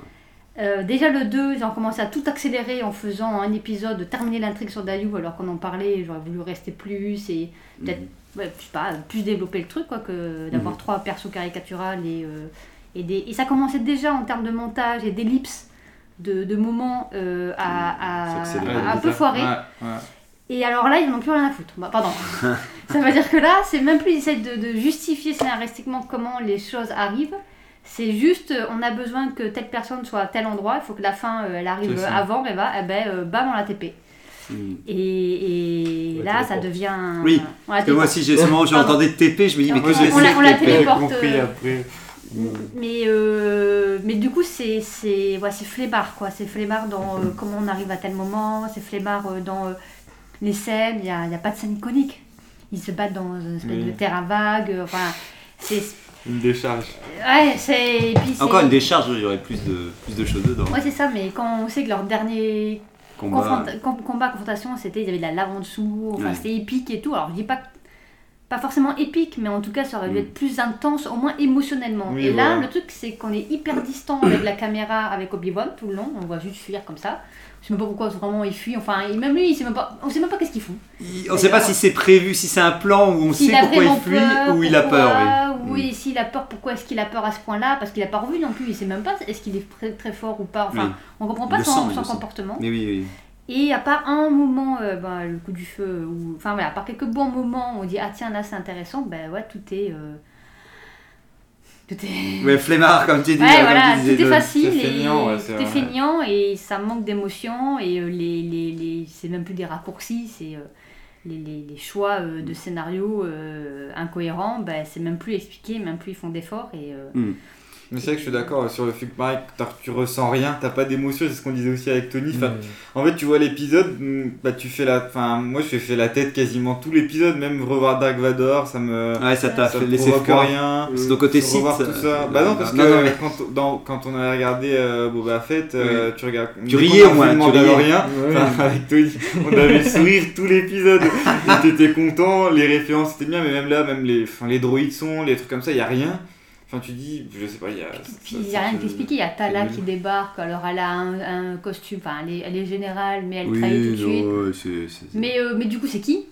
Euh, déjà le 2, ils ont commencé à tout accélérer en faisant un épisode, terminer l'intrigue sur Dayou alors qu'on en parlait, j'aurais voulu rester plus et peut-être, ouais, je sais pas, plus développer le truc quoi, que d'avoir Mhm. trois persos caricaturales et, euh, et, des, et ça commençait déjà en termes de montage et d'ellipses de, de moments euh, à, accélère. à- un peu foirés. Ouais, ouais. Et alors là, ils n'ont plus rien à foutre. Bah, pardon. ça veut dire que là, c'est même plus ils essaient de, de justifier scénaristiquement comment les choses arrivent. C'est juste, euh, on a besoin que telle personne soit à tel endroit, il faut que la fin, euh, elle arrive avant, et bah, eh ben, euh, bam, on l'a TP. Et, et Ouais, là, ça téléporte. devient. Oui, Parce que moi téléporte. aussi, j'ai ce moment j'entendais TP, je me dis, mais On qu'est-ce l'a- que c'est on l'a compris euh, après. Mais, euh, mais du coup, c'est c'est ouais, quoi. C'est flemmard dans euh, comment on arrive à tel moment, c'est flemmard euh, dans euh, les scènes, il n'y a, il y a pas de scène iconique. Ils se battent dans une espèce Oui. de terrain vague, euh, enfin, c'est... Une décharge. Ouais, c'est- Encore une décharge, il y aurait plus de, plus de choses dedans. Ouais, c'est ça, mais quand on sait que leur dernier Combat. confronta- com- combat, confrontation, c'était, il y avait de la lave en dessous, enfin, Ouais. c'était épique et tout. Alors, je dis pas, pas forcément épique, mais en tout cas, ça aurait dû Mm. être plus intense, au moins émotionnellement. Oui, et là, le truc, c'est qu'on est hyper distant avec la caméra, avec Obi-Wan tout le long, on voit juste fuir comme ça. Je sais même pas pourquoi vraiment il fuit, enfin, même lui, il sait même pas, on sait même pas qu'est-ce qu'il fout. Il- On sait pas si c'est prévu, si c'est un plan où on sait pourquoi il fuit peur, ou il a peur. Oui. Oui, s'il a peur, pourquoi est-ce qu'il a peur à ce point-là? Parce qu'il a pas revu non plus, il sait même pas est-ce qu'il est très, très fort ou pas. Enfin, Oui. on comprend pas le son, sent, son comportement. Mais oui, oui. Et à part un moment, euh, ben, le coup du feu, ou enfin voilà, à part quelques bons moments, où on dit ah tiens là c'est intéressant, ben ouais tout est, euh, tout est, Ouais, flemmard, comme tu dis. ouais comme voilà, tu tout est facile, et ouais, tout est feignant et ça manque d'émotion et euh, les, les, les c'est même plus des raccourcis, c'est euh, les, les, les choix euh, de scénario euh, incohérents, ben c'est même plus expliqué, même plus ils font d'efforts et euh, Mais c'est vrai que je suis d'accord sur le fait que pareil, que tu ressens rien, t'as pas d'émotion, c'est ce qu'on disait aussi avec Tony. Enfin, En fait, tu vois l'épisode, mm, bah tu fais la, enfin moi je fais la tête quasiment tout l'épisode, même revoir Dark Vador, ça me, Ouais, ça t'a ça fait laisser rien. C'est ton côté site. revoir tout ça. Bah non parce que Non, mais- quand, dans, quand on a regardé euh, Boba Fett, euh, tu regardes. Tu riais au moins, tu riais. Enfin, avec Tony, on avait le sourire tout l'épisode. T'étais content, les références c'était bien, mais même là, même les, enfin, les droïdes sont, les trucs comme ça, il y a rien. Enfin tu dis, je sais pas, il y a. Puis il n'y a rien qui expliqué. Il y a Tala qui débarque, alors elle a un, un costume, enfin elle est, elle est générale, mais elle trahit tout de suite. Mais, euh, mais du coup, c'est qui?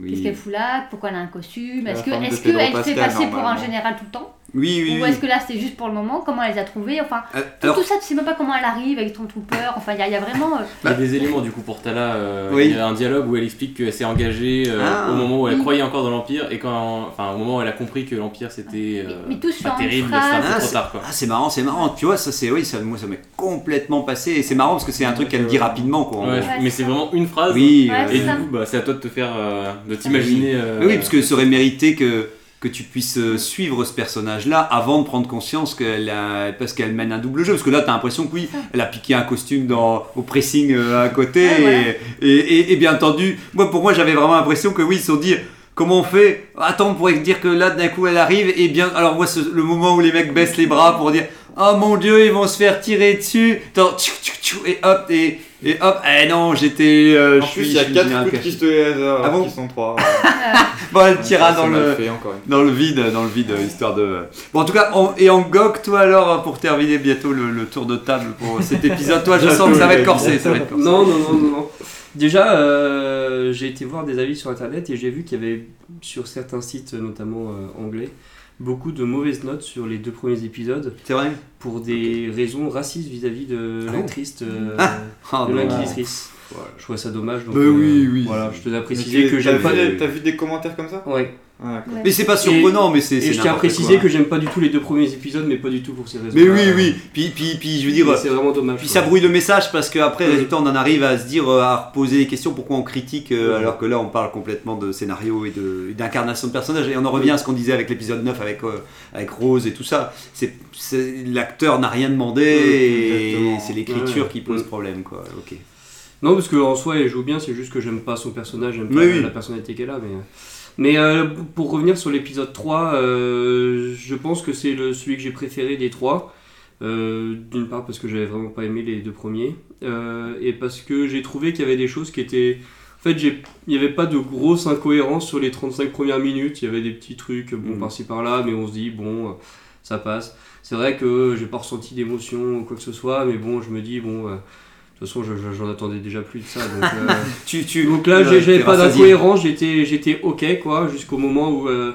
Oui. Qu'est-ce qu'elle fout là? Pourquoi elle a un costume? Est-ce que- femme de est-ce Pedro qu'elle se fait passer pour un général tout le temps? Oui, oui, Ou oui. est-ce que là c'était juste pour le moment? Comment elle les a trouvés Enfin, Euh, tout, Alors, tout ça, tu sais même pas comment elle arrive avec ton trooper. Enfin, il y, a- il y a vraiment. euh, Il y a des éléments du coup pour Tala. euh, Oui. Il y a un dialogue où elle explique qu'elle s'est engagée euh, Ah. au moment où elle Oui. croyait encore dans l'Empire et quand, enfin, au moment où elle a compris que l'Empire c'était euh, mais tout sur pas une terrible, Ah, peu trop c'est- tard quoi. ah, c'est marrant, c'est marrant. Tu vois, ça, c'est, oui, ça, moi, ça m'est complètement passé. Et c'est marrant parce que c'est un truc qu'elle dit rapidement, quoi. en Ouais, gros. Ouais, mais c'est c'est vraiment une phrase. Oui, Ouais, c'est Et du coup, bah, c'est à toi de te faire, euh, de t'imaginer. oui, parce que ça aurait mérité que, que tu puisses euh, suivre ce personnage-là avant de prendre conscience qu'elle a, parce qu'elle mène un double jeu. Parce que là, tu as l'impression que oui, elle a piqué un costume dans, au pressing euh, à côté. Ouais, et, et, et- et bien entendu, moi, pour moi, j'avais vraiment l'impression que oui, ils se sont dit. Comment on fait? Attends, on pourrait dire que là, d'un coup, elle arrive, et bien. Alors, moi, ce- le moment où les mecs baissent les bras pour dire Oh mon dieu, ils vont se faire tirer dessus Attends, tchou, tchou, tchou, Et hop, et, et hop, eh non, j'étais. euh, En je plus, suis- il y a je suis 4 général coups de pistolet laser, Ah bon qui sont 3. Bon, elle tira dans le, Fait, dans le vide, dans le vide, histoire de. Bon, en tout cas, et en GOG, toi alors, pour terminer bientôt le, le tour de table pour cet épisode, toi, je sens que ça va être corsé, ça va être corsé. Non, non, non, non, non. Déjà, euh, j'ai été voir des avis sur internet et j'ai vu qu'il y avait sur certains sites, notamment euh, anglais, beaucoup de mauvaises notes sur les deux premiers épisodes C'est vrai pour des raisons racistes vis-à-vis de Ah l'actrice, euh, Ah, de non. l'inquisitrice. Voilà. Je trouvais ça dommage. Donc, Bah euh, oui, oui. Voilà, je Mais préciser tu- que t'as j'aime vu pas. des- T'as vu des commentaires comme ça? Ouais. Ah. Ouais. Mais c'est pas surprenant, mais c'est. Je tiens à préciser quoi. que j'aime pas du tout les deux premiers épisodes, mais pas du tout pour ces raisons. Mais oui, oui. Puis, puis, puis je veux dire. C'est vraiment dommage. Puis quoi. ça brouille le message parce qu'après, Oui. résultat, on en arrive à se dire, euh, à reposer des questions pourquoi on critique euh, Oui. alors que là on parle complètement de scénario et de- d'incarnation de, personnage. Et on en revient à ce qu'on disait avec l'épisode 9 avec, euh, avec Rose et tout ça. C'est, l'acteur n'a rien demandé et c'est l'écriture qui pose problème. Quoi. Ok. Non, parce qu'en soi, elle joue bien, c'est juste que j'aime pas son personnage, j'aime pas la personnalité qu'elle a. Mais, mais euh, pour revenir sur l'épisode 3, euh, je pense que c'est celui que j'ai préféré des trois. Euh, D'une part parce que j'avais vraiment pas aimé les deux premiers, et parce que j'ai trouvé qu'il y avait des choses qui étaient. En fait, il n'y avait pas de grosse incohérence sur les 35 premières minutes, il y avait des petits trucs, bon, Mhm. par-ci par-là, mais on se dit, bon, ça passe. C'est vrai que j'ai pas ressenti d'émotion ou quoi que ce soit, mais bon, je me dis, bon, de toute façon, je- je- j'en attendais déjà plus de ça. Donc, euh, Tu, tu, donc là, j'ai- j'avais pas d'incohérence, j'étais, j'étais ok, quoi, jusqu'au moment où, euh,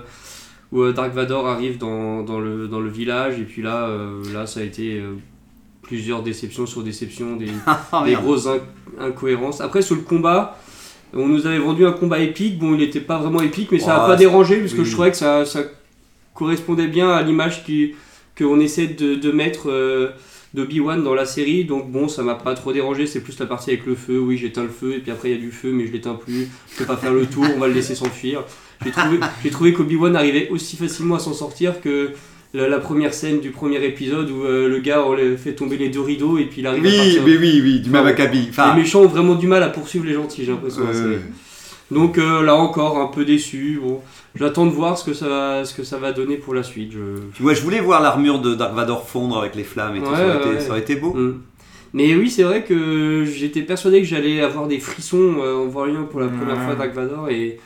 où euh, Dark Vador arrive dans, dans le, dans le village, et puis là, euh, là ça a été euh, plusieurs déceptions sur déceptions, des, Ah, des grosses inc- incohérences. Après, sur le combat, on nous avait vendu un combat épique. Bon, il n'était pas vraiment épique, mais ça n'a pas dérangé parce que oui. je trouvais que ça, ça correspondait bien à l'image qu'on essaie de, de mettre euh, d'Obi-Wan dans la série. Donc, bon, ça m'a pas trop dérangé. C'est plus la partie avec le feu. Oui, j'éteins le feu, et puis après, il y a du feu, mais je l'éteins plus. Je peux pas faire le tour, on va le laisser s'enfuir. J'ai trouvé, trouvé qu'Obi-Wan arrivait aussi facilement à s'en sortir que. La, la première scène du premier épisode où euh, le gars on fait tomber les deux rideaux et puis il arrive à Oui, partir. mais oui, oui, du Enfin, même acabit. Enfin, les méchants ont vraiment du mal à poursuivre les gentils, j'ai l'impression. euh. Donc euh, là encore, un peu déçu. Bon, j'attends de voir ce que ça va, ce que ça va donner pour la suite. Je... Ouais, je voulais voir l'armure de Dark Vador fondre avec les flammes et tout. Ça, aurait été, ouais. ça aurait été beau. Mm. Mais oui, c'est vrai que j'étais persuadé que j'allais avoir des frissons euh, en voyant pour la première fois Dark Vador et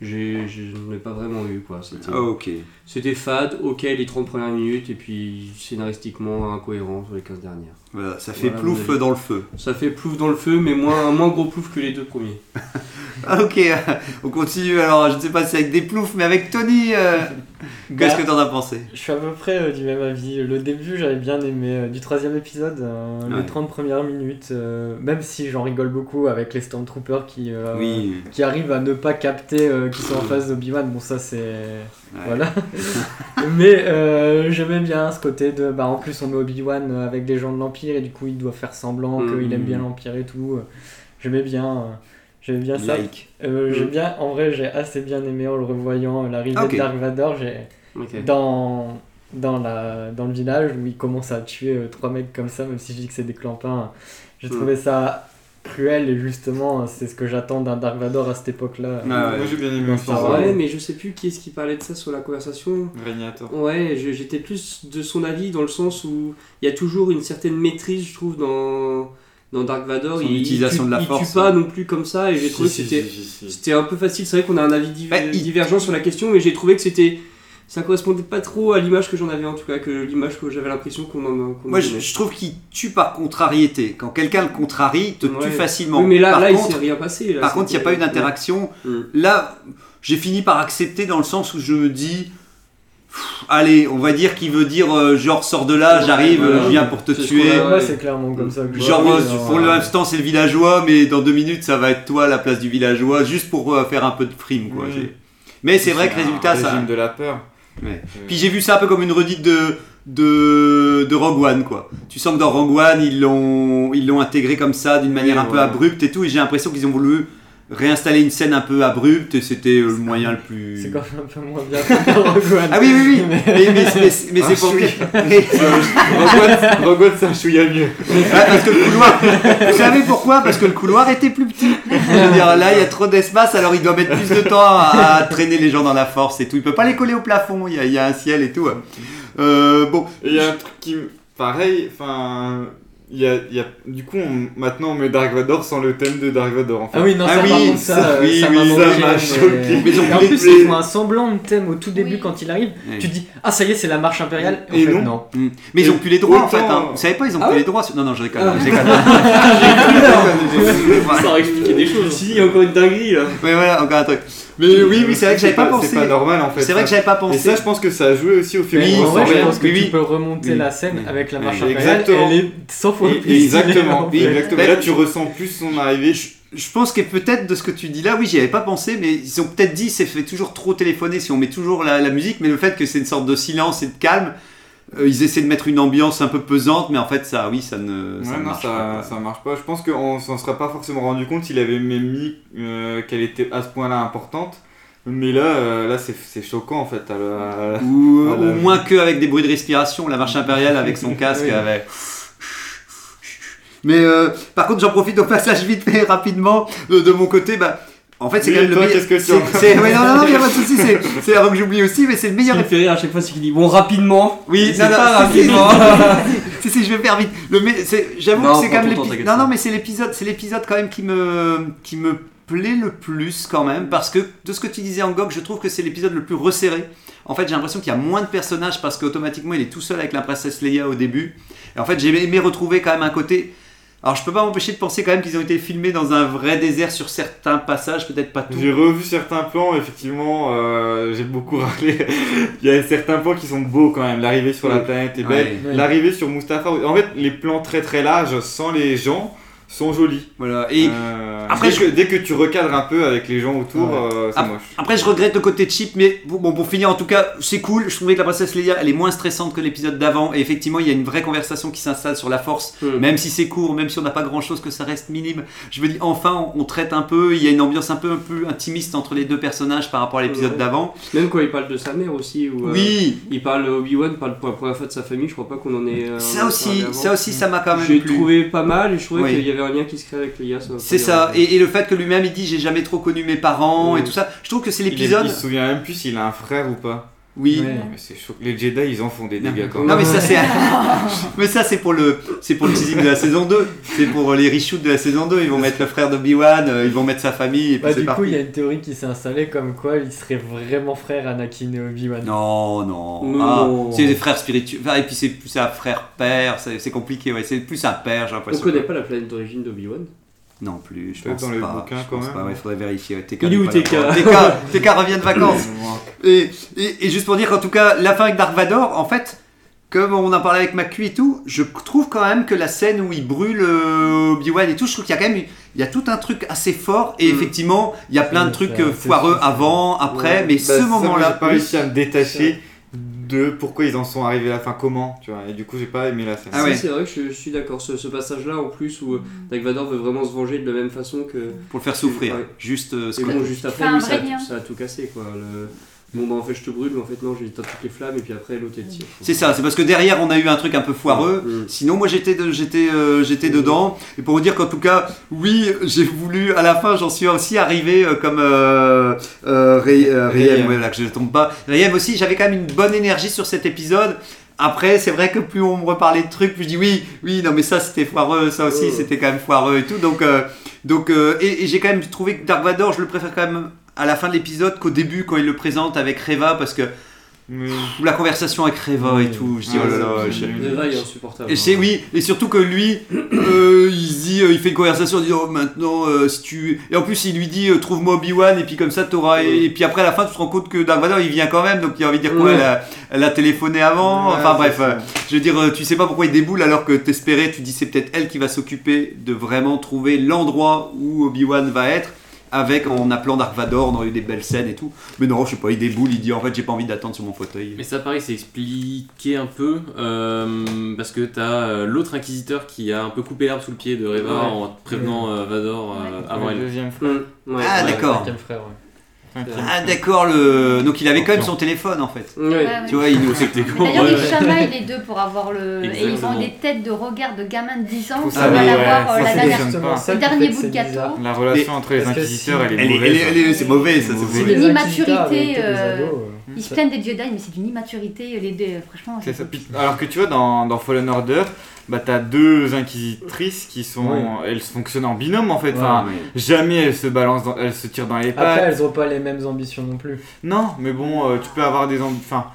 j'ai- je n'ai pas vraiment eu quoi. C'était Ah, ok. c'était fade, ok les 30 premières minutes et puis scénaristiquement incohérent sur les 15 dernières. Voilà, ça fait Voilà, plouf dans le feu. Ça fait plouf dans le feu, mais moins, moins gros plouf que les deux premiers. Ah, ok, on continue. Alors, je ne sais pas si avec des ploufs, mais avec Tony, euh, qu'est-ce Bah, que t'en as pensé? Je suis à peu près euh, du même avis. Le début, j'avais bien aimé. euh, du troisième épisode, Ouais. les 30 premières minutes, même si j'en rigole beaucoup avec les Stormtroopers qui, Oui. qui arrivent à ne pas capter qu'ils sont en face d'Obi-Wan. Bon, ça, c'est. Voilà. Mais j'aimais bien ce côté de. Bah, en plus, on met Obi-Wan avec des gens de l'Empire et du coup, il doit faire semblant Mhm. qu'il aime bien l'Empire et tout. J'aimais bien. J'aimais bien ça. Like. Euh, j'ai Mhm. bien, en vrai, j'ai assez bien aimé en le revoyant euh, l'arrivée Ah, ok. de Dark Vador. J'ai dans dans la dans le village où il commence à tuer euh, trois mecs comme ça, même si je dis que c'est des clampins. J'ai Mm. trouvé ça cruel et justement, c'est ce que j'attends d'un Dark Vador à cette époque-là. Ah ouais. Moi j'ai bien aimé aussi. Ouais, mais je sais plus qui est-ce qui parlait de ça sur la conversation. Régnator. Ouais, je- j'étais plus de son avis dans le sens où il y a toujours une certaine maîtrise, je trouve, dans, dans Dark Vador. Il, utilisation il tue- de la il force, tue pas ouais. non plus comme ça, et j'ai trouvé que c'était c'était un peu facile. C'est vrai qu'on a un avis div- Bah, il- divergent sur la question, mais j'ai trouvé que c'était ça correspondait pas trop à l'image que j'en avais en tout cas, que l'image que j'avais l'impression qu'on en Moi, je, trouve qu'il tue par contrariété. Quand quelqu'un le contrarie, il te Ouais. tue facilement. Oui, mais là, par là il contre, s'est rien passé. là, par contre, il n'y a pas eu d'interaction. Mm. Là, j'ai fini par accepter dans le sens où je me dis. Pff, Allez, on va dire qu'il veut dire euh, genre sors de là, Ouais, j'arrive, euh, je viens pour te tuer. Moi, ouais. c'est clairement comme ça que je Genre, vois, euh, pour l'instant, c'est le villageois, mais dans deux minutes, ça va être toi à la place du villageois, juste pour euh, faire un peu de prime, quoi. Oui. J'ai- Mais c'est vrai que résultat, ça. régime de la peur. Ouais. Euh, Puis j'ai vu ça un peu comme une redite de, de, de Rogue One, quoi. Tu sens que dans Rogue One, ils l'ont, ils l'ont intégré comme ça, d'une manière un peu ouais. abrupte et tout, et j'ai l'impression qu'ils ont voulu réinstaller une scène un peu abrupte, et c'était euh, le moyen le plus. C'est quand même un peu moins bien que Rogue. Ah oui, oui, oui, mais, mais, mais, mais- mais Ah, c'est pour mais- Rogue One- c'est un chouïa mieux. Ouais, parce que le couloir. Vous savez pourquoi? Parce que le couloir était plus petit. Je veux dire, là, il y a trop d'espace, alors il doit mettre plus de temps à, à traîner les gens dans la force et tout. Il peut pas les coller au plafond, il y a, il y a un ciel et tout. Euh, bon, Et il y a un truc qui. me- Pareil, enfin. Il y a, il y a, du coup, on- maintenant on met Dark Vador sans le thème de Dark Vador en fait. Ah oui, non, Ah ça, oui, par contre, ça, ça, euh, oui, ça oui, m'a ça choqué. Mais ils ont Et en plus, ils font un semblant de thème au tout début Oui. quand il arrive. Ouais. Tu te dis, ah, ça y est, c'est la marche impériale. En Et fait, non. non. Mm. Mais ils ont plus les droits en fait. Autant- hein. Vous savez pas, ils ont Ah plus les droits. Non, non, je déconne. Ah. je déconne. Ça aurait expliqué des choses. Si, il y a encore une dinguerie là. Mais voilà, encore un truc. Mais oui, oui, c'est vrai que j'avais pas pensé. C'est pas normal en fait. C'est vrai que j'avais pas Et pensé. ça, je pense que ça a joué aussi au film. Oui, en vrai, je pense que Oui, oui. tu peux remonter Oui. la scène Oui. avec la Oui, marche impériale. exactement. Elle est 100 fois Et- plus Exactement, en oui, exactement. Là, tu ressens plus son arrivée. Je pense que peut-être de ce que tu dis là, oui, j'y avais pas pensé, mais ils ont peut-être dit c'est fait toujours trop téléphoner si on met toujours la, la musique, mais le fait que c'est une sorte de silence et de calme, ils essaient de mettre une ambiance un peu pesante, mais en fait ça, oui, ça ne, ça Ouais, non, marche ça, pas. ça marche pas. Je pense qu'on s'en serait pas forcément rendu compte s'il avait même mis euh, qu'elle était à ce point-là importante. Mais là, euh, là c'est choquant en fait. à la- à la- Ou, ou moins que avec des bruits de respiration, la marche impériale avec son casque Oui. avec. Mais euh, par contre, j'en profite au passage vite fait rapidement de, de mon côté. Bah, en fait, c'est Oui, quand même le meilleur. qu'est-ce que tu ouais, non, non, non, il y a pas de souci. C'est, c'est avant que j'oublie aussi, mais c'est le Ce meilleur qui me fait rire à chaque fois, c'est qu'il dit bon, rapidement. Oui, c'est non, non, pas rapidement. si, si, je vais faire vite. Le, j'avoue Non, que c'est quand même l'épisode. Non, non, mais c'est l'épisode, c'est l'épisode quand même qui me, qui me plaît le plus quand même, parce que de ce que tu disais en Gog, je trouve que c'est l'épisode le plus resserré en fait, j'ai l'impression qu'il y a moins de personnages parce qu'automatiquement, il est tout seul avec la princesse Leia au début. Et en fait, j'ai aimé retrouver quand même un côté. Alors, je peux pas m'empêcher de penser quand même qu'ils ont été filmés dans un vrai désert sur certains passages, peut-être pas tout. J'ai revu certains plans, effectivement, euh, j'ai beaucoup râlé. Il y a certains plans qui sont beaux quand même. L'arrivée sur la planète est belle. Ouais. L'arrivée sur Mustapha. En fait, les plans très très larges sans les gens sont jolis. Voilà. Et Euh, après, dès, je- que, dès que tu recadres un peu avec les gens autour, Ouais. euh, c'est moche. Après, je regrette le côté cheap, mais bon, bon, pour finir, en tout cas, c'est cool. Je trouvais que la princesse Leia, elle est moins stressante que l'épisode d'avant. Et effectivement, il y a une vraie conversation qui s'installe sur la force, Hmm. même si c'est court, même si on n'a pas grand chose, que ça reste minime. Je me dis, enfin, on, on traite un peu. Il y a une ambiance un peu, un peu intimiste entre les deux personnages par rapport à l'épisode Ouais. d'avant. Même quand il parle de sa mère aussi. Où, euh, Oui, Il parle, Obi-Wan parle pour la première fois de sa famille, je crois pas qu'on en ait. euh, ça aussi, ça aussi, ça m'a quand même J'ai trouvé pas mal et je trouvais Oui. qu'il y avait un lien qui se créait avec C'est ça. Et, et le fait que lui-même, il dit, j'ai jamais trop connu mes parents et tout ça. Je trouve que c'est Il, est- l'épisode. il se souvient même plus s'il a un frère ou pas. Oui. Ouais. Mais c'est chaud. Les Jedi, ils en font des Non. dégâts quand Non même. mais ça c'est mais ça c'est pour le c'est pour le teasing de la saison 2 c'est pour les reshoots de la saison 2 ils vont mettre le frère d'Obi-Wan euh, ils vont mettre sa famille et puis Bah, du coup, il y a une théorie qui s'est installée comme quoi il serait vraiment frère Anakin et Obi-Wan. non non, Non. Ah, c'est des frères spirituels Enfin, et puis c'est plus un frère père c'est compliqué ouais c'est plus un père j'ai On l'impression connaît pas la planète d'origine d'Obi-Wan? Non plus je pense dans les pas bouquins, je quand pense même. pas ouais faudrait vérifier TK Il est où, là. TK TK revient de vacances Et, et, et juste pour dire qu'en tout cas, la fin avec Dark Vador, en fait, comme on en parlait avec McCue et tout, je trouve quand même que la scène où il brûle euh, Obi-Wan et tout, je trouve qu'il y a quand même il y a tout un truc assez fort et Mm. effectivement, il y a plein de trucs euh, foireux avant, après, Ouais. mais Bah, ce moi, moment-là, j'ai pas réussi à me détacher de pourquoi ils en sont arrivés à la fin, comment, tu vois. Et du coup, j'ai pas aimé la scène. Ah ouais. C'est vrai que je, je suis d'accord. Ce, ce passage-là, en plus, où euh, Dark Vador veut vraiment se venger de la même façon que. pour le faire souffrir, Ouais. juste euh, ce Et que- bon, juste après, lui, ça, a, ça a tout cassé, quoi. Le... Bon, bah en fait, je te brûle, mais en fait, non, j'éteins toutes les flammes, et puis après, l'autre, elle tire. C'est ça, c'est parce que derrière on a eu un truc un peu foireux. Mm. Sinon, moi j'étais de- j'étais euh, j'étais dedans. Et pour vous dire qu'en tout cas, oui, j'ai voulu à la fin, j'en suis aussi arrivé euh, comme euh, euh, ouais, là, que je ne tombe pas. Rayem aussi, j'avais quand même une bonne énergie sur cet épisode. Après, c'est vrai que plus on me reparlait de trucs, plus je dis oui, oui, non mais ça c'était foireux, ça aussi Ouais. c'était quand même foireux et tout. Donc, donc et, et j'ai quand même trouvé que Dark Vador, je le préfère quand même à la fin de l'épisode qu'au début quand il le présente avec Reva parce que ou la conversation avec Reva et tout. Je dis, Ah, oh là là, je- Reva, il est insupportable. Et c'est oui, et surtout que lui, euh, il dit, euh, il fait une conversation en disant oh, maintenant euh, si tu et en plus il lui dit euh, trouve-moi Obi Wan et puis comme ça t'auras et, et puis après à la fin tu te rends compte que Dark Vador il vient quand même donc il a envie de dire quoi elle, a, elle a téléphoné avant Ouais, enfin bref euh, je veux dire euh, tu sais pas pourquoi il déboule alors que t'espérais tu dis c'est peut-être elle qui va s'occuper de vraiment trouver l'endroit où Obi Wan va être avec en appelant Dark Vador on a eu des belles scènes et tout mais non je sais pas il déboule il dit en fait j'ai pas envie d'attendre sur mon fauteuil Mais ça, pareil, c'est expliqué un peu euh, parce que t'as euh, l'autre inquisiteur qui a un peu coupé l'herbe sous le pied de Reva Ouais. en prévenant euh, Vador euh, avant Le elle. deuxième frère. Ouais. Ah, Ouais, d'accord. cinquième frère, ouais. cinquième ah d'accord le donc il avait quand même son téléphone en fait Ouais. Tu vois il nous C'était con. D'ailleurs, chamaillent les deux pour avoir le. Et ils ont des têtes de regard de gamins de 10 ans qui ça, veulent avoir euh, la dernière. Le dernier bout de gâteau. bizarre. La relation entre les inquisiteurs, si- elle est mauvaise. elle est- c'est ça, une immaturité, euh, euh, Ils se plaignent des Jedi, mais c'est d'une immaturité, les deux, franchement. C'est ça. Alors que tu vois, dans, dans Fallen Order, bah, t'as deux inquisitrices qui sont. Oui. Elles fonctionnent en binôme en fait. Ouais, Enfin, Ouais. jamais elles se balancent, dans- elles se tirent dans les Après, pattes. elles ont pas les mêmes ambitions non plus. Non, mais bon, euh, tu peux avoir des. Enfin,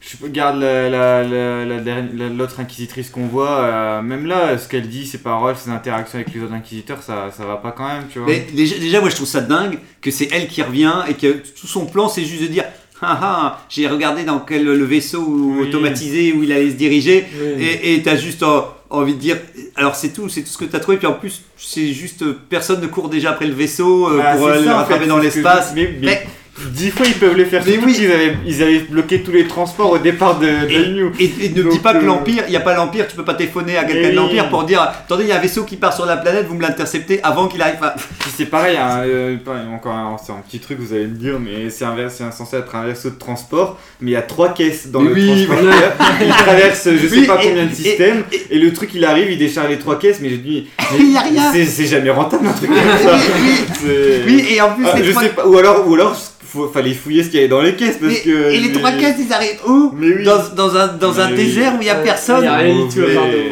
je peux- garde la- la- la- l'autre inquisitrice qu'on voit, euh, même là, ce qu'elle dit, ses paroles, ses interactions avec les autres inquisiteurs, ça, ça va pas quand même, tu vois. Mais déjà, déjà, moi je trouve ça dingue que c'est elle qui revient et que tout son plan c'est juste de dire ah ah j'ai regardé dans quel le vaisseau Oui. automatisé où il allait se diriger Oui. et t'as juste envie de dire alors c'est tout c'est tout ce que t'as trouvé puis en plus c'est juste personne ne court déjà après le vaisseau euh, Ah, pour le rattraper dans l'espace je- mais- mais- Mais- Dix fois ils peuvent les faire, Mais oui. avaient, ils avaient bloqué tous les transports au départ de, de New. Et, et ne Donc, dis pas que euh, l'Empire, il n'y a pas l'Empire, tu peux pas téléphoner à quelqu'un de l'Empire oui. pour dire attendez, il y a un vaisseau qui part sur la planète, vous me l'interceptez avant qu'il arrive. Puis c'est pareil, hein, euh, pareil, encore un, c'est un petit truc, vous allez me dire, mais c'est un, c'est censé être un vaisseau de transport, mais il y a trois caisses dans Mais le oui, transporteur. il traverse je sais Oui, pas combien de systèmes, et, le truc il arrive, il décharge les trois caisses, mais je dis, Il a rien. c'est- C'est jamais rentable un truc comme ça. Oui, et en plus, Ah, les je trois- sais pas, ou alors, ou alors faut, fallait fouiller ce qu'il y avait dans les caisses parce Mais- que. et les mais- trois caisses, ils arrivent où Mais oui. dans, dans un, dans un désert où il y a personne.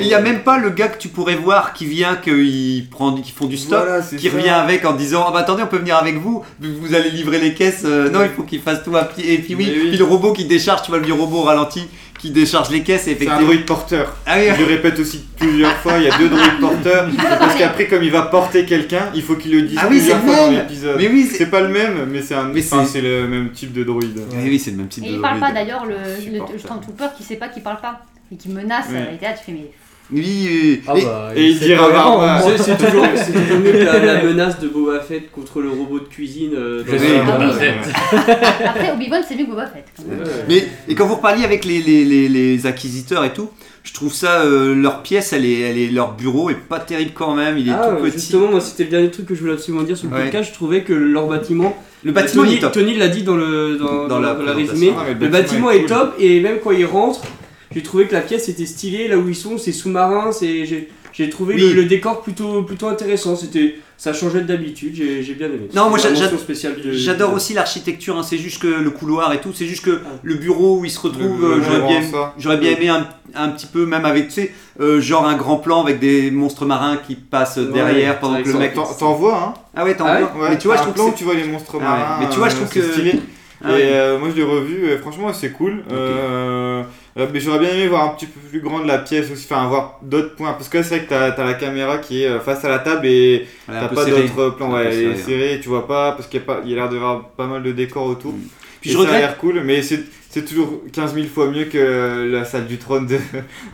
il y a même pas le gars que tu pourrais voir qui vient, qui prend, qui font du stock, Voilà, qui ça. revient avec en disant ah bah attendez on peut venir avec vous, vous allez livrer les caisses. euh, non il faut qu'il fasse tout à pied. Et puis oui, oui. puis le robot qui décharge, tu vois le robot au ralenti qui décharge les caisses et C'est un effectivement. droïde porteur. Ah oui. Je le répète aussi plusieurs fois, il y a deux droïdes porteurs. Parce qu'après, comme il va porter quelqu'un, il faut qu'il le dise Ah oui, plusieurs c'est fois le dans même. l'épisode. Mais oui, c'est- c'est pas le même, mais c'est un, enfin, le même type de droïde. Oui, oui, c'est le même type Et de il parle pas d'ailleurs, le, Je le supporte. Stormtrooper qui sait pas qu'il parle pas et qui menace. Et là, tu fais mais. Oui, oui, Ah oui. bah, Et il c'est dira hein. C'est toujours, mieux que la, la menace de Boba Fett contre le robot de cuisine. euh, Ah Boba. Fett. Après, Obi-Wan, c'est mieux que Boba Fett. quand même. Ouais. Mais et quand vous reparliez avec les, les, les, les acquisiteurs et tout, je trouve ça euh, leur pièce, elle est, elle est leur bureau est pas terrible quand même. Il est Ah, tout petit. justement, moi c'était le dernier truc que je voulais absolument dire sur le Ouais. podcast. Je trouvais que leur bâtiment. Le bâtiment Tony, il est top. Tony l'a dit dans le dans, Dans la dans la résumé. Ah, le bâtiment est, top et même quand ils rentrent, j'ai trouvé que la pièce était stylée. Là où ils sont, c'est sous-marin. C'est j'ai j'ai trouvé Oui. le, le décor plutôt plutôt intéressant. C'était ça changeait d'habitude. J'ai j'ai bien aimé. Non, moi, J'adore aussi l'architecture, hein, c'est juste que le couloir et tout, c'est juste que Ah. le bureau où il se retrouve, Le- euh, j'aurais bien, aimé un, un petit peu, même avec, tu sais, euh, genre un grand plan avec des monstres marins qui passent Ouais, derrière pendant que le mec. T'en vois, hein Ah ouais, t'en Ah vois. Ouais, Mais tu vois, je un trouve plan que où tu vois les monstres Ah ouais. marins. Mais tu vois, je euh, trouve c'est que- stylé. Et moi je l'ai revu, franchement c'est cool. Euh, mais j'aurais bien aimé voir un petit peu plus grande la pièce aussi, enfin voir d'autres points. Parce que c'est vrai que t'as as la caméra qui est euh, face à la table et t'as pas d'autres plans. Ouais, peu elle est serrée, serrée, tu vois pas, parce qu'il y a, pas- il y l'air avoir pas mal de décors autour. Puis Ça a l'air cool, mais c'est c'est toujours 15 000 fois mieux que la salle du trône de,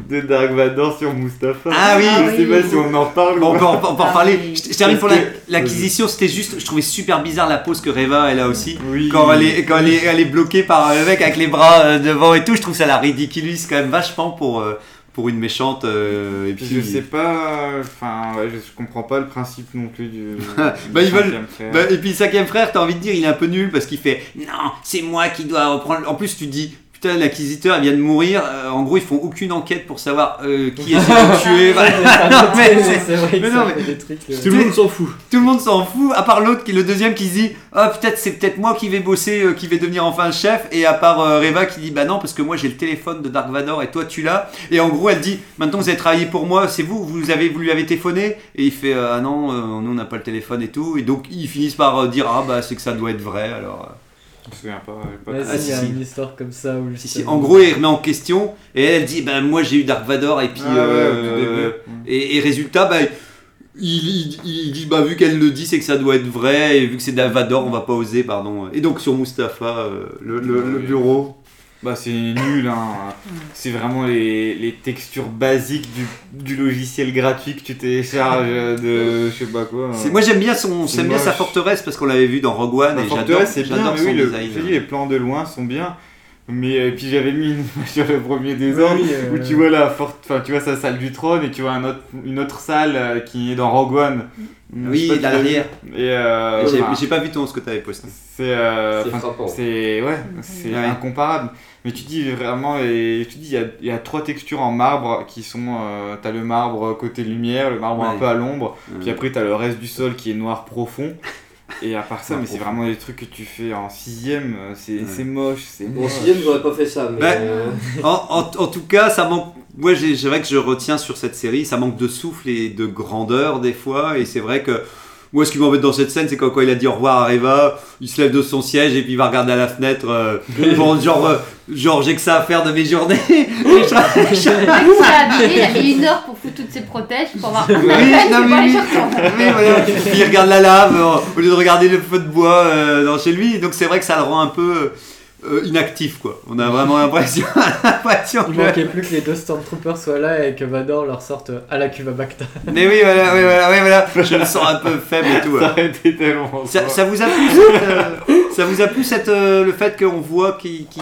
de Dark Vador sur Mustapha. Ah oui. je sais oui. pas si on en parle. Bon, on ou peut pas. en, on peut en Ah parler. oui. Je, je termine pour la- l'acquisition, c'était juste, je trouvais super bizarre la pose que Reva elle a aussi. Oui. Quand elle est, quand elle est, elle est bloquée par le mec avec les bras euh, devant et tout, je trouve ça la ridiculise quand même vachement pour, euh, pour une méchante. euh, et Puis je sais pas, enfin ouais, je, je comprends pas le principe non plus du. Bah, ils veulent- cinquième frère. Bah, et puis le cinquième frère, t'as envie de dire, il est un peu nul parce qu'il fait non, c'est moi qui dois reprendre. En plus, tu dis putain, l'acquisiteur, il vient de mourir. Euh, en gros, ils font aucune enquête pour savoir euh, qui est tué. Voilà. Non, mais c'est- c'est vrai mais que non, ça mais- fait des trucs. Tout le monde s'en fout. Tout le monde s'en fout, à part l'autre qui est le deuxième qui se dit Ah, peut-être c'est peut-être moi qui vais bosser, euh, qui vais devenir enfin chef. Et à part Reva qui dit Bah non, parce que moi j'ai le téléphone de Dark Vador et toi tu l'as. Et en gros, elle dit Maintenant vous avez travaillé pour moi, c'est vous, vous, avez, vous lui avez téléphoné. Et il fait Ah non, nous on n'a pas le téléphone et tout. Et donc ils finissent par dire Ah bah c'est que ça doit être vrai alors. Euh. Je me souviens pas. pas Ouais, Ah, si, il y a si, si. une histoire comme ça où Si, si. justement- En gros, il remet en question et elle, elle dit Ben moi j'ai eu Dark Vador et puis. Ah ouais, euh, début. Et, et résultat, bah, il, il- il dit, bah, vu qu'elle le dit, c'est que ça doit être vrai, et vu que c'est Davador, on va pas oser, pardon. Et donc sur Mustapha, euh, le, le- le bureau. Bah c'est nul, hein. c'est vraiment les, les textures basiques du, du logiciel gratuit que tu télécharges de je sais pas quoi. C'est- Moi j'aime bien, son, C'est j'aime bien sa forteresse parce qu'on l'avait vu dans Rogue One La et j'adore, forteresse c'est bien, mais oui, le, les plans de loin sont bien. Mais euh, puis j'avais mis une sur le premier désordre Oui, euh, où tu vois la forte, enfin tu vois sa salle du trône et tu vois un autre, une autre salle euh, qui est dans Rogue One. Oui, pas vu. Et euh, J'ai, enfin, j'ai pas vu ton ce que t'avais posté. c'est euh, C'est enfin, frappant. c'est ouais, c'est Ouais. incomparable. Mais tu dis vraiment, et tu dis il y a, il y a trois textures en marbre qui sont, euh, t'as le marbre côté lumière, le marbre un peu à l'ombre, Ouais. puis après t'as le reste du sol qui est noir profond. Et à part ça, mais c'est vraiment des trucs que tu fais en sixième, euh, c'est Ouais. moche, c'est moche. sixième, j'aurais pas fait ça, mais. Ouais. euh, En, en- en tout cas, ça manque. Moi, j'ai- c'est vrai que je retiens sur cette série, ça manque de souffle et de grandeur des fois. Et c'est vrai que moi, ce qui m'embête dans cette scène, c'est quand, quand il a dit au revoir à Reva, il se lève de son siège et puis il va regarder à la fenêtre. euh, bon, genre, euh, genre j'ai que ça à faire de mes journées. Il a mis une heure pour foutre toutes ses protèges pour avoir Oui, non, mais voilà. Puis il regarde la lave euh, au lieu de regarder le feu de bois euh, dans chez lui. Donc c'est vrai que ça le rend un peu euh, inactif, quoi. On a vraiment l'impression, l'impression Il que- manquait plus que les deux Stormtroopers soient là et que Vador leur sorte à la cuve à Bacta. Mais oui, voilà, oui, voilà, oui, voilà. Je me sens un peu faible et tout. Ça tellement Ça, vous a plu, cette, euh, ça vous a plu cette, euh, le fait qu'on voit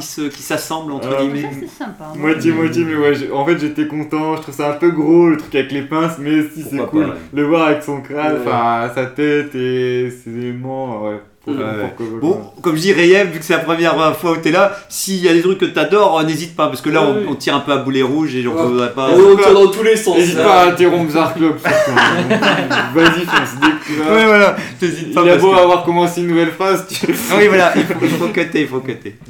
se- qu'ils s'assemblent entre Euh, guillemets? Ça, sympa. hein. Moitié, moitié, mais ouais, en fait j'étais content, je trouve ça un peu gros le truc avec les pinces, mais si c'est cool, pas, ouais. le voir avec son crâne, Ouais. enfin sa tête et ses aimants, ouais. Pour- pour Coco. Bon, comme je dis, Rayem, vu que c'est la première fois où t'es là, s'il y a des trucs que t'adores, euh, n'hésite pas, parce que là, Ouais, on, on tire un peu à boulet rouge et j'en Ouais. voudrais pas. Oh, on tire dans tous les sens. N'hésite pas à interrompre Zarklop. surtout. Vas-y, fonce. Ouais, voilà, t'hésites pas. Il a beau que- avoir commencé une nouvelle phase, tu... Ah oui, voilà, il faut, il faut cutter, il faut cutter.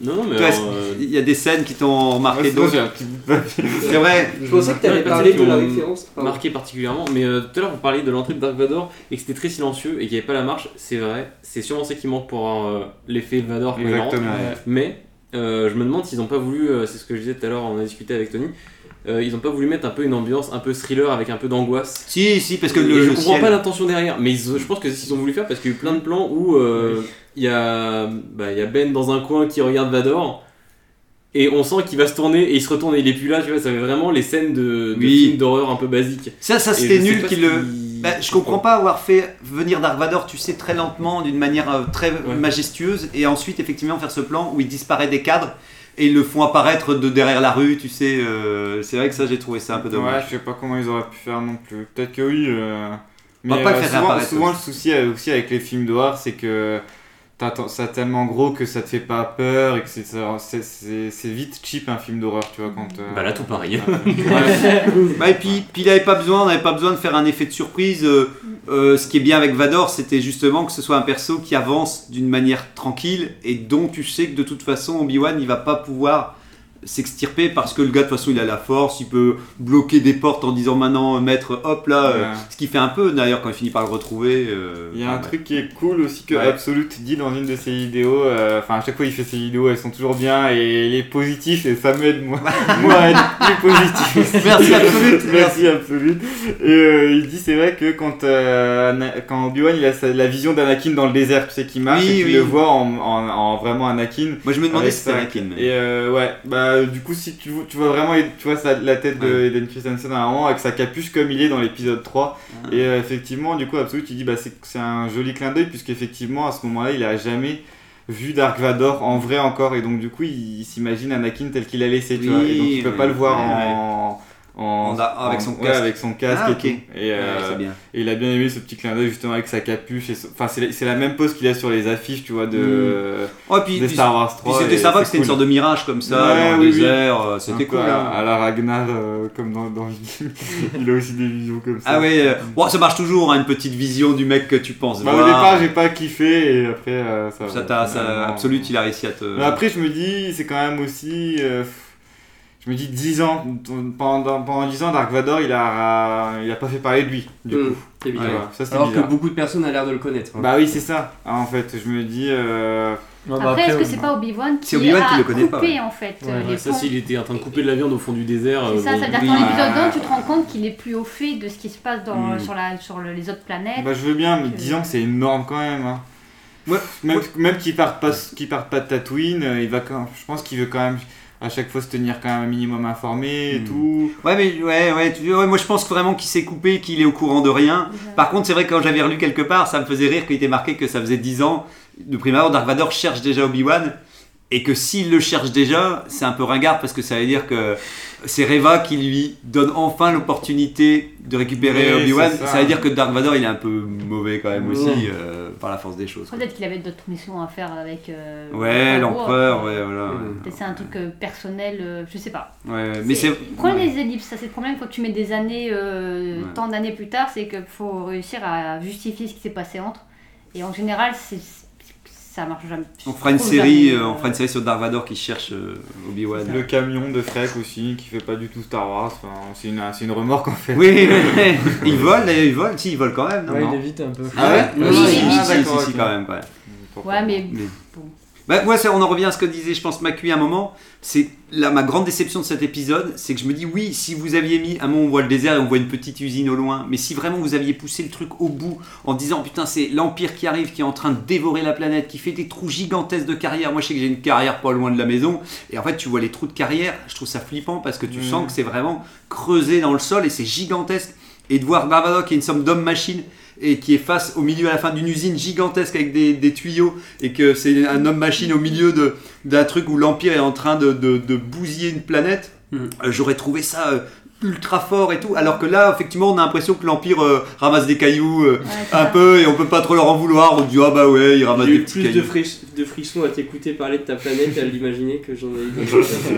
Non, non, mais Toi, euh, Il y a des scènes qui t'ont marqué Ouais, d'autres. C'est vrai. Je pensais que Ouais, parler qui de la référence. Pardon. marqué particulièrement. Mais euh, tout à l'heure, vous parliez de l'entrée de Dark Vador et que c'était très silencieux et qu'il n'y avait pas la marche. C'est vrai, c'est sûrement ça qui manque pour avoir euh, l'effet Vador quand il rentre. Exactement. Mais euh, je me demande s'ils n'ont pas voulu, euh, c'est ce que je disais tout à l'heure, on a discuté avec Tony, euh, ils n'ont pas voulu mettre un peu une ambiance un peu thriller avec un peu d'angoisse. Si, si, parce que le, je comprends ciel- pas l'intention derrière, mais ils- je pense que c'est ce qu'ils ont voulu faire parce qu'il y a eu plein de plans où euh, il y, a, bah, il y a Ben dans un coin qui regarde Vador. Et on sent qu'il va se tourner et il se retourne et il est plus là, tu vois, ça fait vraiment les scènes de, de Oui. films d'horreur un peu basiques. Ça, ça c'était nul qu'il le. Bah, je comprends pas avoir fait venir Dark Vador, tu sais, très lentement, d'une manière euh, très Ouais. majestueuse, et ensuite effectivement faire ce plan où il disparaît des cadres et ils le font apparaître de derrière la rue, tu sais. euh, c'est vrai que ça, j'ai trouvé ça un peu Ouais, dommage. je sais pas comment ils auraient pu faire non plus. Peut-être que oui. euh, Mais pas euh, souvent, souvent le souci euh, aussi avec les films d'horreur, c'est que t'attends ça tellement gros que ça te fait pas peur et que c'est ça- c'est- c'est c'est vite cheap un film d'horreur, tu vois quand. euh, Bah là, tout pareil. Ouais. Bah, et puis, puis il avait pas besoin, on n'avait pas besoin de faire un effet de surprise. euh, euh, ce qui est bien avec Vador, c'était justement que ce soit un perso qui avance d'une manière tranquille et dont tu sais que de toute façon Obi-Wan il va pas pouvoir s'extirper parce que le gars de toute façon il a la force, il peut bloquer des portes en disant maintenant maître hop là, euh, ce qui fait un peu d'ailleurs quand il finit par le retrouver. euh, Il y a un truc qui est cool aussi que Ouais. Absolute dit dans une de ses vidéos. euh, Enfin, à chaque fois il fait ses vidéos, elles sont toujours bien et il est positif et ça m'aide moi, moi à être plus positif. Merci, Absolute. Merci Absolute. Et euh, il dit c'est vrai que quand, euh, quand Obi-Wan il a sa- la vision d'Anakin dans le désert, tu sais qu'il marche Oui, et qu'il oui. le voit en, en, en vraiment Anakin. Moi je me demandais si c'était. Anakin. Et euh, ouais, bah du coup si tu, vois- tu vois vraiment tu vois la tête de Ouais. Eden Christensen à un moment avec sa capuche comme il est dans l'épisode 3 Ah. et euh, effectivement du coup Absolute il dit bah c'est c'est un joli clin d'œil puisqu'effectivement à ce moment-là il a jamais vu Dark Vador en vrai encore et donc du coup il, il s'imagine Anakin tel qu'il a laissé tu Oui, vois et donc il peut oui, pas le voir en, en- En- avec son casque. avec son casque Ah, et tout et, euh, Ouais, c'est bien. et il a bien aimé ce petit clin d'œil justement avec sa capuche enfin c'est la- même pose qu'il a sur les affiches tu vois de Oh, puis, des puis- Star Wars puis 3 c'était sympa que c'était une sorte de mirage comme ça Ouais, dans le oui, désert, c'était cool. à, hein. à la Ragnar, euh, comme dans, dans Viking. il a aussi des visions comme ça. Ah ouais, euh, bon, ça marche toujours, hein, une petite vision du mec que tu penses Bah, Au départ, j'ai pas kiffé et après, ça. Ça t'a, Absolute, il a réussi à te. Mais après, je me dis, c'est quand même aussi. Je me dis 10 ans, pendant, pendant 10 ans, Dark Vador, il a, il a pas fait parler de lui, du coup. c'est bizarre. Ouais, ça, c'est Alors que beaucoup de personnes ont l'air de le connaître. hein. Bah oui, c'est ça. En fait, je me dis. euh, Après, est-ce que c'est pas Obi-Wan qui C'est Obi-Wan qui a le connaît pas, coupé ouais. en fait Ouais, les ça, s'il était en train de couper de la viande au fond du désert. C'est ça, bon, c'est-à-dire que oui. dans l'épisode Ouais. 1, tu te rends compte qu'il est plus au fait de ce qui se passe dans, Mm. sur, la, sur le- les autres planètes. Bah, je veux bien, mais que- 10 ans, c'est énorme quand même. Hein. Ouais, Même, ouais. même qu'il parte pas, qu'il parte pas de Tatooine, euh, il va quand je pense qu'il veut quand même à chaque fois se tenir quand même un minimum informé et Hmm. tout. Ouais, mais ouais, ouais, tu- ouais, moi je pense vraiment qu'il s'est coupé, qu'il est au courant de rien. Par contre, c'est vrai que quand j'avais relu quelque part, ça me faisait rire qu'il était marqué que ça faisait 10 ans. De prime abord, Dark Vador cherche déjà Obi-Wan. Et que s'il le cherche déjà, c'est un peu ringard parce que ça veut dire que c'est Reva qui lui donne enfin l'opportunité de récupérer Oui, Obi-Wan. Ça. ça. veut dire que Dark Vador il est un peu mauvais quand même Ouais. aussi euh, par la force des choses. Peut-être qu'il avait d'autres missions à faire avec. euh, Ouais, l'empereur, ouais, voilà. ouais. Peut-être c'est un truc euh, personnel, euh, je sais pas. Ouais, mais C'est- ouais. les ellipses, ça c'est le problème quand tu mets des années, euh, Ouais. tant d'années plus tard, c'est qu'il faut réussir à justifier ce qui s'est passé entre. Et en général, c'est ça marche jamais. On fera une série, jamais, euh, on fera une série sur Dark Vador qui cherche euh, Obi-Wan. Le camion de Freck aussi, qui fait pas du tout Star Wars. Enfin, c'est une, c'est une remorque en fait. Oui, il vole, d'ailleurs, il vole, si il vole quand même, non, Ouais, non il évite un peu. Ah ouais Oui, Ah, oui, si, oui, si, oui. si, Ah, si, si, ok. quand même, ouais. Ouais, mais Mais- bon. Bah, ouais, ça, on en revient à ce que disait, je pense, Macui à un moment. C'est là ma grande déception de cet épisode, c'est que je me dis oui, si vous aviez mis un moment on voit le désert et on voit une petite usine au loin, mais si vraiment vous aviez poussé le truc au bout en disant putain c'est l'empire qui arrive, qui est en train de dévorer la planète, qui fait des trous gigantesques de carrière. Moi je sais que j'ai une carrière pas loin de la maison et en fait tu vois les trous de carrière, je trouve ça flippant parce que tu Mhm. sens que c'est vraiment creusé dans le sol et c'est gigantesque. Et de voir Barbado qui est une somme d'homme-machine et qui est face au milieu à la fin d'une usine gigantesque avec des, des tuyaux et que c'est un homme-machine au milieu de- d'un truc où l'Empire est en train de, de- de bousiller une planète, Mhm. euh, j'aurais trouvé ça euh, ultra fort et tout. Alors que là, effectivement, on a l'impression que l'Empire euh, ramasse des cailloux euh, un ça. peu et on peut pas trop leur en vouloir. On dit ah bah ouais, ils ramassent J'ai des petits plus de, cailloux. fris- de frissons à t'écouter parler de ta planète et à l'imaginer que j'en ai eu.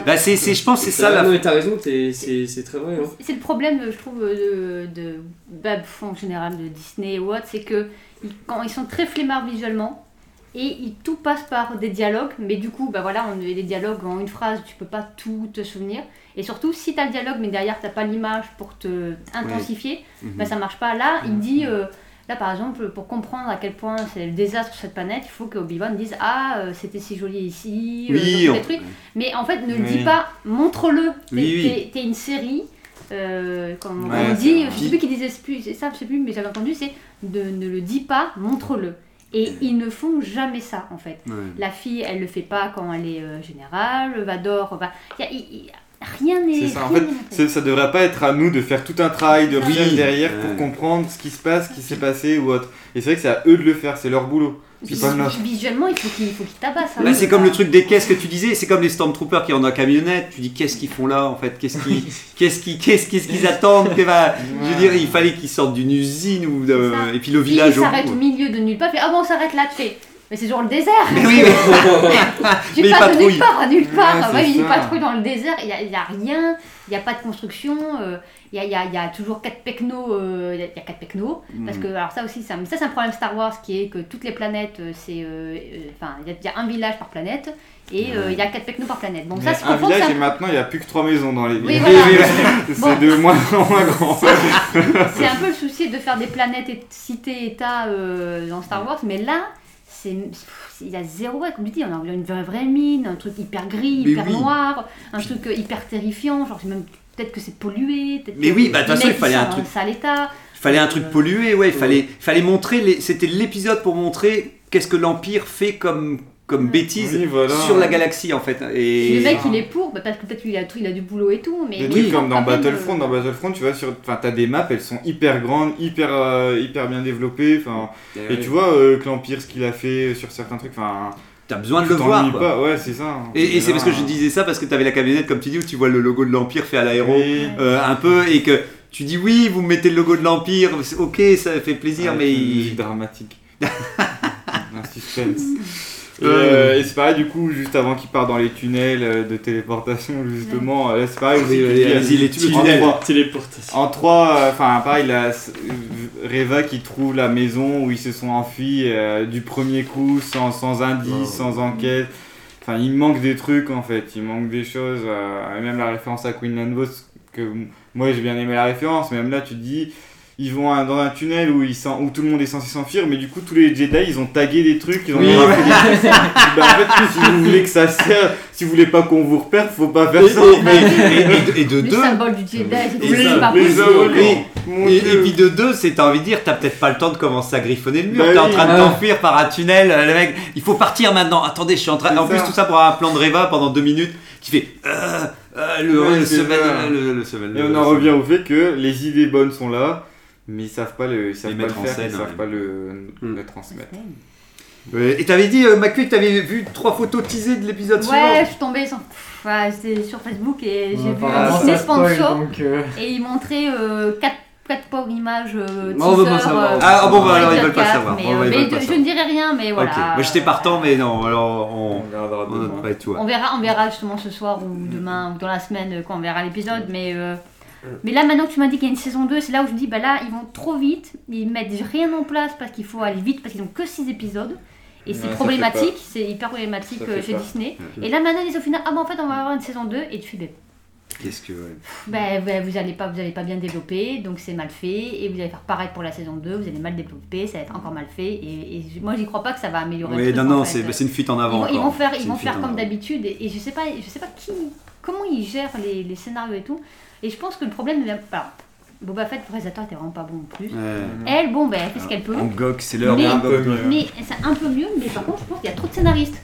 Bah c'est, c'est- je pense que c'est ça la. Non, mais t'as raison, t'es- c'est c'est très vrai. hein. C'est le problème, je trouve, de, de bah, en général de Disney ou autre, c'est que ils- quand ils sont très flemmards visuellement et ils, tout passe par des dialogues, mais du coup, bah voilà, on, les dialogues en une phrase, tu peux pas tout te souvenir. Et surtout, si tu as le dialogue, mais derrière t'as pas l'image pour te intensifier, Mhm. bah ça marche pas. Là, il dit. euh, Là, par exemple, pour comprendre à quel point c'est le désastre sur cette planète, il faut que Obi-Wan dise Ah, euh, c'était si joli ici, euh, Oui, on- les trucs. Mais en fait, ne le Oui. dis pas, montre-le. T'es Oui, oui. t'es une série. Euh, comme Ouais, on dit, je sais plus qui disait plus, ça, je sais plus, mais j'avais entendu, c'est de ne le dis pas, montre-le. Et ils ne font jamais ça en fait. Ouais. La fille, elle le fait pas quand elle est euh, générale, Vador, va... y a- y- y- rien n'est. C'est ça, en fait, fait. ça devrait pas être à nous de faire tout un travail de Oui. recherche derrière Ouais. pour comprendre ce qui se passe, ce qui s'est passé ou autre. Et c'est vrai que c'est à eux de le faire, c'est leur boulot. Visuellement, il faut qu'il faut qu'il tabasse. hein. Bah, c'est comme le truc des caisses que tu disais, c'est comme les Stormtroopers qui ont dans la camionnette. Tu dis qu'est-ce qu'ils font là en fait Qu'est-ce qu'ils qu'est-ce qu'ils qu'est-ce qu'est-ce qu'ils attendent que va- Je veux dire, il fallait qu'ils sortent d'une usine ou de- et puis le Il village au s'arrête au milieu de nulle part, il fait Ah bon, on s'arrête là, tu fais. Mais c'est genre le désert Mais oui, mais- Tu Mais il passes de nulle part à nulle part. Ouais, Ouais, il ça. patrouille dans le désert, il n'y a, il y a rien, il n'y a pas de construction, euh, il y, a, il y a- il y a toujours quatre pecnos, euh, il y a- il y a quatre pecnos. Parce Mm. que, alors ça aussi, ça, ça c'est un problème Star Wars qui est que toutes les planètes, euh, c'est. euh, euh, Enfin, il y, a- y un village par planète et euh, il y a quatre pecnos par planète. Bon, ça, c'est un village et maintenant il n'y a plus que trois maisons dans les Oui, villes. voilà. c'est Bon. de moins en moins grand. c'est un peu le souci de faire des planètes et cités, états euh, dans Star Wars, mais là, c'est il y a zéro, ouais, comme tu dis, on a une vraie, vraie mine, un truc hyper gris, Mais hyper oui. noir, un truc euh, hyper terrifiant, genre c'est même peut-être que c'est pollué, peut-être Mais que oui, bah, de toute façon, il fallait un truc- en sale état. Il fallait un truc pollué, ouais. Il fallait, il fallait montrer. Les... C'était l'épisode pour montrer qu'est-ce que l'Empire fait comme, comme bêtise Oui, voilà. sur la galaxie en fait. Et le mec il est pour, bah, parce que peut-être qu'il a, il a du boulot et tout, mais Des mais trucs il comme dans Battlefront, euh, dans Battlefront, tu vois, sur, enfin, t'as des maps, elles sont hyper grandes, hyper, euh, hyper bien développées, enfin, et tu vois euh, que l'Empire, ce qu'il a fait sur certains trucs, enfin, t'as besoin de tu le voir. quoi. pas, ouais, c'est ça. Et, et c'est parce que je disais ça parce que t'avais la camionnette comme tu dis où tu vois le logo de l'Empire fait à l'aéro Oui. euh, un peu et que tu dis oui vous mettez le logo de l'Empire ok ça fait plaisir Avec mais une il- dramatique. un suspense. Et, euh, et c'est pareil, du coup, juste avant qu'il parte dans les tunnels euh, de téléportation, justement, euh, c'est pareil allez-y, les en tunnels. trois- Téléportation. En trois, euh, enfin pareil, la, euh, Reva qui trouve la maison où ils se sont enfuis euh, du premier coup, sans, sans indice, sans enquête. Enfin, il manque des trucs en fait, il manque des choses. euh, et même la référence à Queenland Vos, que moi j'ai bien aimé la référence, mais même là tu te dis, ils vont à- dans un tunnel où, ils s'en- où tout le monde est censé s'enfuir, mais du coup tous les Jedi ils ont tagué des trucs, ils ont Oui, ouais. des trucs. Bah, en fait, si vous voulez que ça serve, si vous voulez pas qu'on vous repère, faut pas faire ça. et, et- et- et de le deux symbole du Jedi, c'est pas symboles, et, et- puis de deux, c'est t'as envie de dire, t'as peut-être pas le temps de commencer à griffonner le mur. Bah T'es en oui. train de Ah. t'enfuir par un tunnel, euh, le mec, il faut partir maintenant. Attendez, je suis en train. En plus, ça. tout ça pour un plan de Reva pendant deux minutes qui fait euh, euh, le, Ouais, le le, le Et on le- en le- revient au fait que les idées bonnes sont là, mais ils savent pas le, ils savent Les pas le mettre en faire, scène, ils savent ouais. pas le, Hmm. le transmettre. Ouais, Et t'avais dit, euh, Macu, que t'avais vu trois photos teasées de l'épisode Ouais, je suivant. suis tombée sur, ouais, c'était sur Facebook et j'ai Ouais, vu un donc, euh, et ils montraient euh, quatre, quatre pauvres images euh, Bon, on veut pas teaser, savoir. euh, Ah, bon, bah, alors, ils veulent pas savoir. Mais, bah, euh, mais pas je ne dirai rien, mais voilà. Moi j'étais partant, mais non, alors on. On regardera On ouais. On verra, on verra justement ce soir ou demain ou dans la semaine euh, quand on verra l'épisode. Mais, euh, mais là, maintenant que tu m'as dit qu'il y a une saison 2, c'est là où je dis bah là, ils vont trop vite. Ils mettent rien en place parce qu'il faut aller vite parce qu'ils ont que 6 épisodes. Et c'est problématique, c'est hyper problématique euh, chez. Disney. Ok. Et là maintenant, ils disent au final, ah bah en fait, on va avoir une saison 2 et tu fais, bah, Qu'est-ce que. ouais. bah, bah, vous allez pas, vous allez pas bien développer, donc c'est mal fait. Et vous allez faire pareil pour la saison 2, vous allez mal développer, ça va être encore mal fait. Et, et moi, j'y crois pas que ça va améliorer. Oui, non, non, c'est une fuite en avant. ils vont faire, ils vont faire comme d'habitude et, et je sais pas, je sais pas qui, comment ils gèrent les, les scénarios et tout. Et je pense que le problème vient pas. Boba Fett, le réalisateur était vraiment pas bon en plus. Elle, bon, ben, elle fait ce qu'elle peut. En gog, c'est l'heure Mais- d'un un peu gog. mieux. Mais c'est un peu mieux, mais par contre, je pense qu'il y a trop de scénaristes.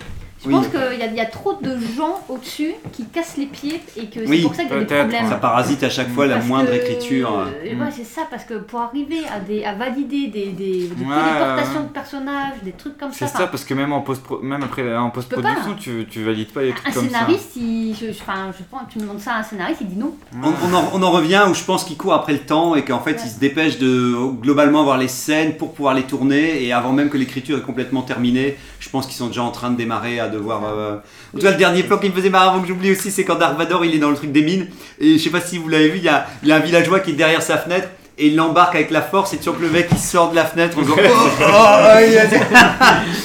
Je pense qu'il y, a- il y a trop de gens au-dessus qui cassent les pieds et que c'est Oui, pour ça qu'il y a des problèmes. Ça parasite à chaque fois la Parce moindre que- écriture. euh, ouais, c'est ça, parce que pour arriver à, des, à valider des, des, des Ouais, téléportations ouais. de personnages, des trucs comme ça, C'est ça, parce que même, en post même après en post-production, tu, tu valides pas les trucs un comme scénariste, il, je, je- enfin, je pense, tu me demandes ça à un scénariste, il dit non. On, on en, on en revient où je pense qu'il court après le temps et qu'en fait il se dépêche de globalement avoir les scènes pour pouvoir les tourner et avant même que l'écriture est complètement terminée, je pense qu'ils sont déjà en train de démarrer à devoir. euh, En tout cas, le dernier plan qui me faisait marrer avant que j'oublie aussi, c'est quand Dark Vador il est dans le truc des mines et je sais pas si vous l'avez vu, il y a, il y a un villageois qui est derrière sa fenêtre. Et il l'embarque avec la force et tu sens que le mec il sort de la fenêtre en disant oh, oh, oh, il y a- ça.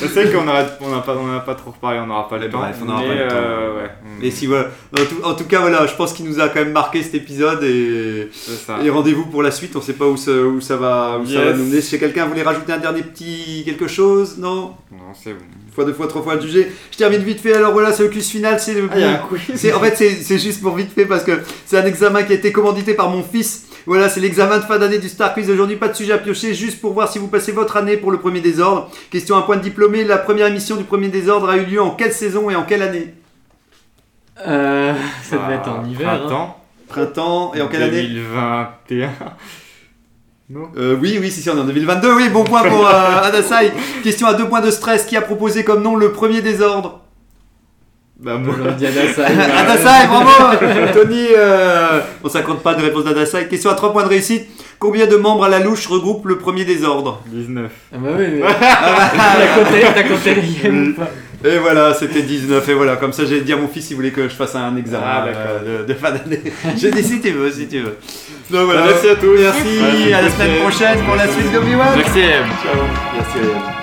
Je sais qu'on n'aura on a pas, on a pas trop reparlé, on n'aura pas le Mais temps. bref, on n'aura mais, pas le temps. euh, ouais. Et si voilà. En tout, en tout cas voilà, je pense qu'il nous a quand même marqué cet épisode et, C'est et rendez-vous pour la suite. On sait pas où ça, où ça va, où ça va nous mener. Si quelqu'un voulait rajouter un dernier petit quelque chose, non? Non, c'est bon. Une fois, deux fois, trois fois le jugé. Je termine vite fait. Alors voilà, c'est le quiz final. C'est le. Ah, c'est- en fait, c'est c'est juste pour vite fait parce que c'est un examen qui a été commandité par mon fils. Voilà, c'est l'examen de fin d'année du Star Quiz aujourd'hui. Pas de sujet à piocher, juste pour voir si vous passez votre année pour le premier désordre. Question à point de diplômé. La première émission du premier désordre a eu lieu en quelle saison et en quelle année? Euh, ça devait être Bah, en hiver. hein. Printemps. Printemps et en quelle année? 2021. Non Euh, oui, oui, si, si, on est en 2022. Oui, bon point pour euh, Adasai. Question à deux points de stress. Qui a proposé comme nom le premier désordre Bah, moi. Adasai. Adasai, bravo Tony, euh, on ne compte pas de réponse d'Adasai. Question à trois points de réussite. Combien de membres à la louche regroupe le premier désordre 19. Ah bah oui, mais... T'as compté, t'as compté les Et voilà, c'était 19. Et voilà, comme ça, j'ai dit à mon fils, il voulait que je fasse un examen Ah, euh, de, de fin d'année. J'ai dit si tu veux, si tu veux. Donc voilà. Merci à tous. Merci, À la à la semaine semaine prochaine pour la suite d'Obi-Wan. Merci. Ciao. Merci.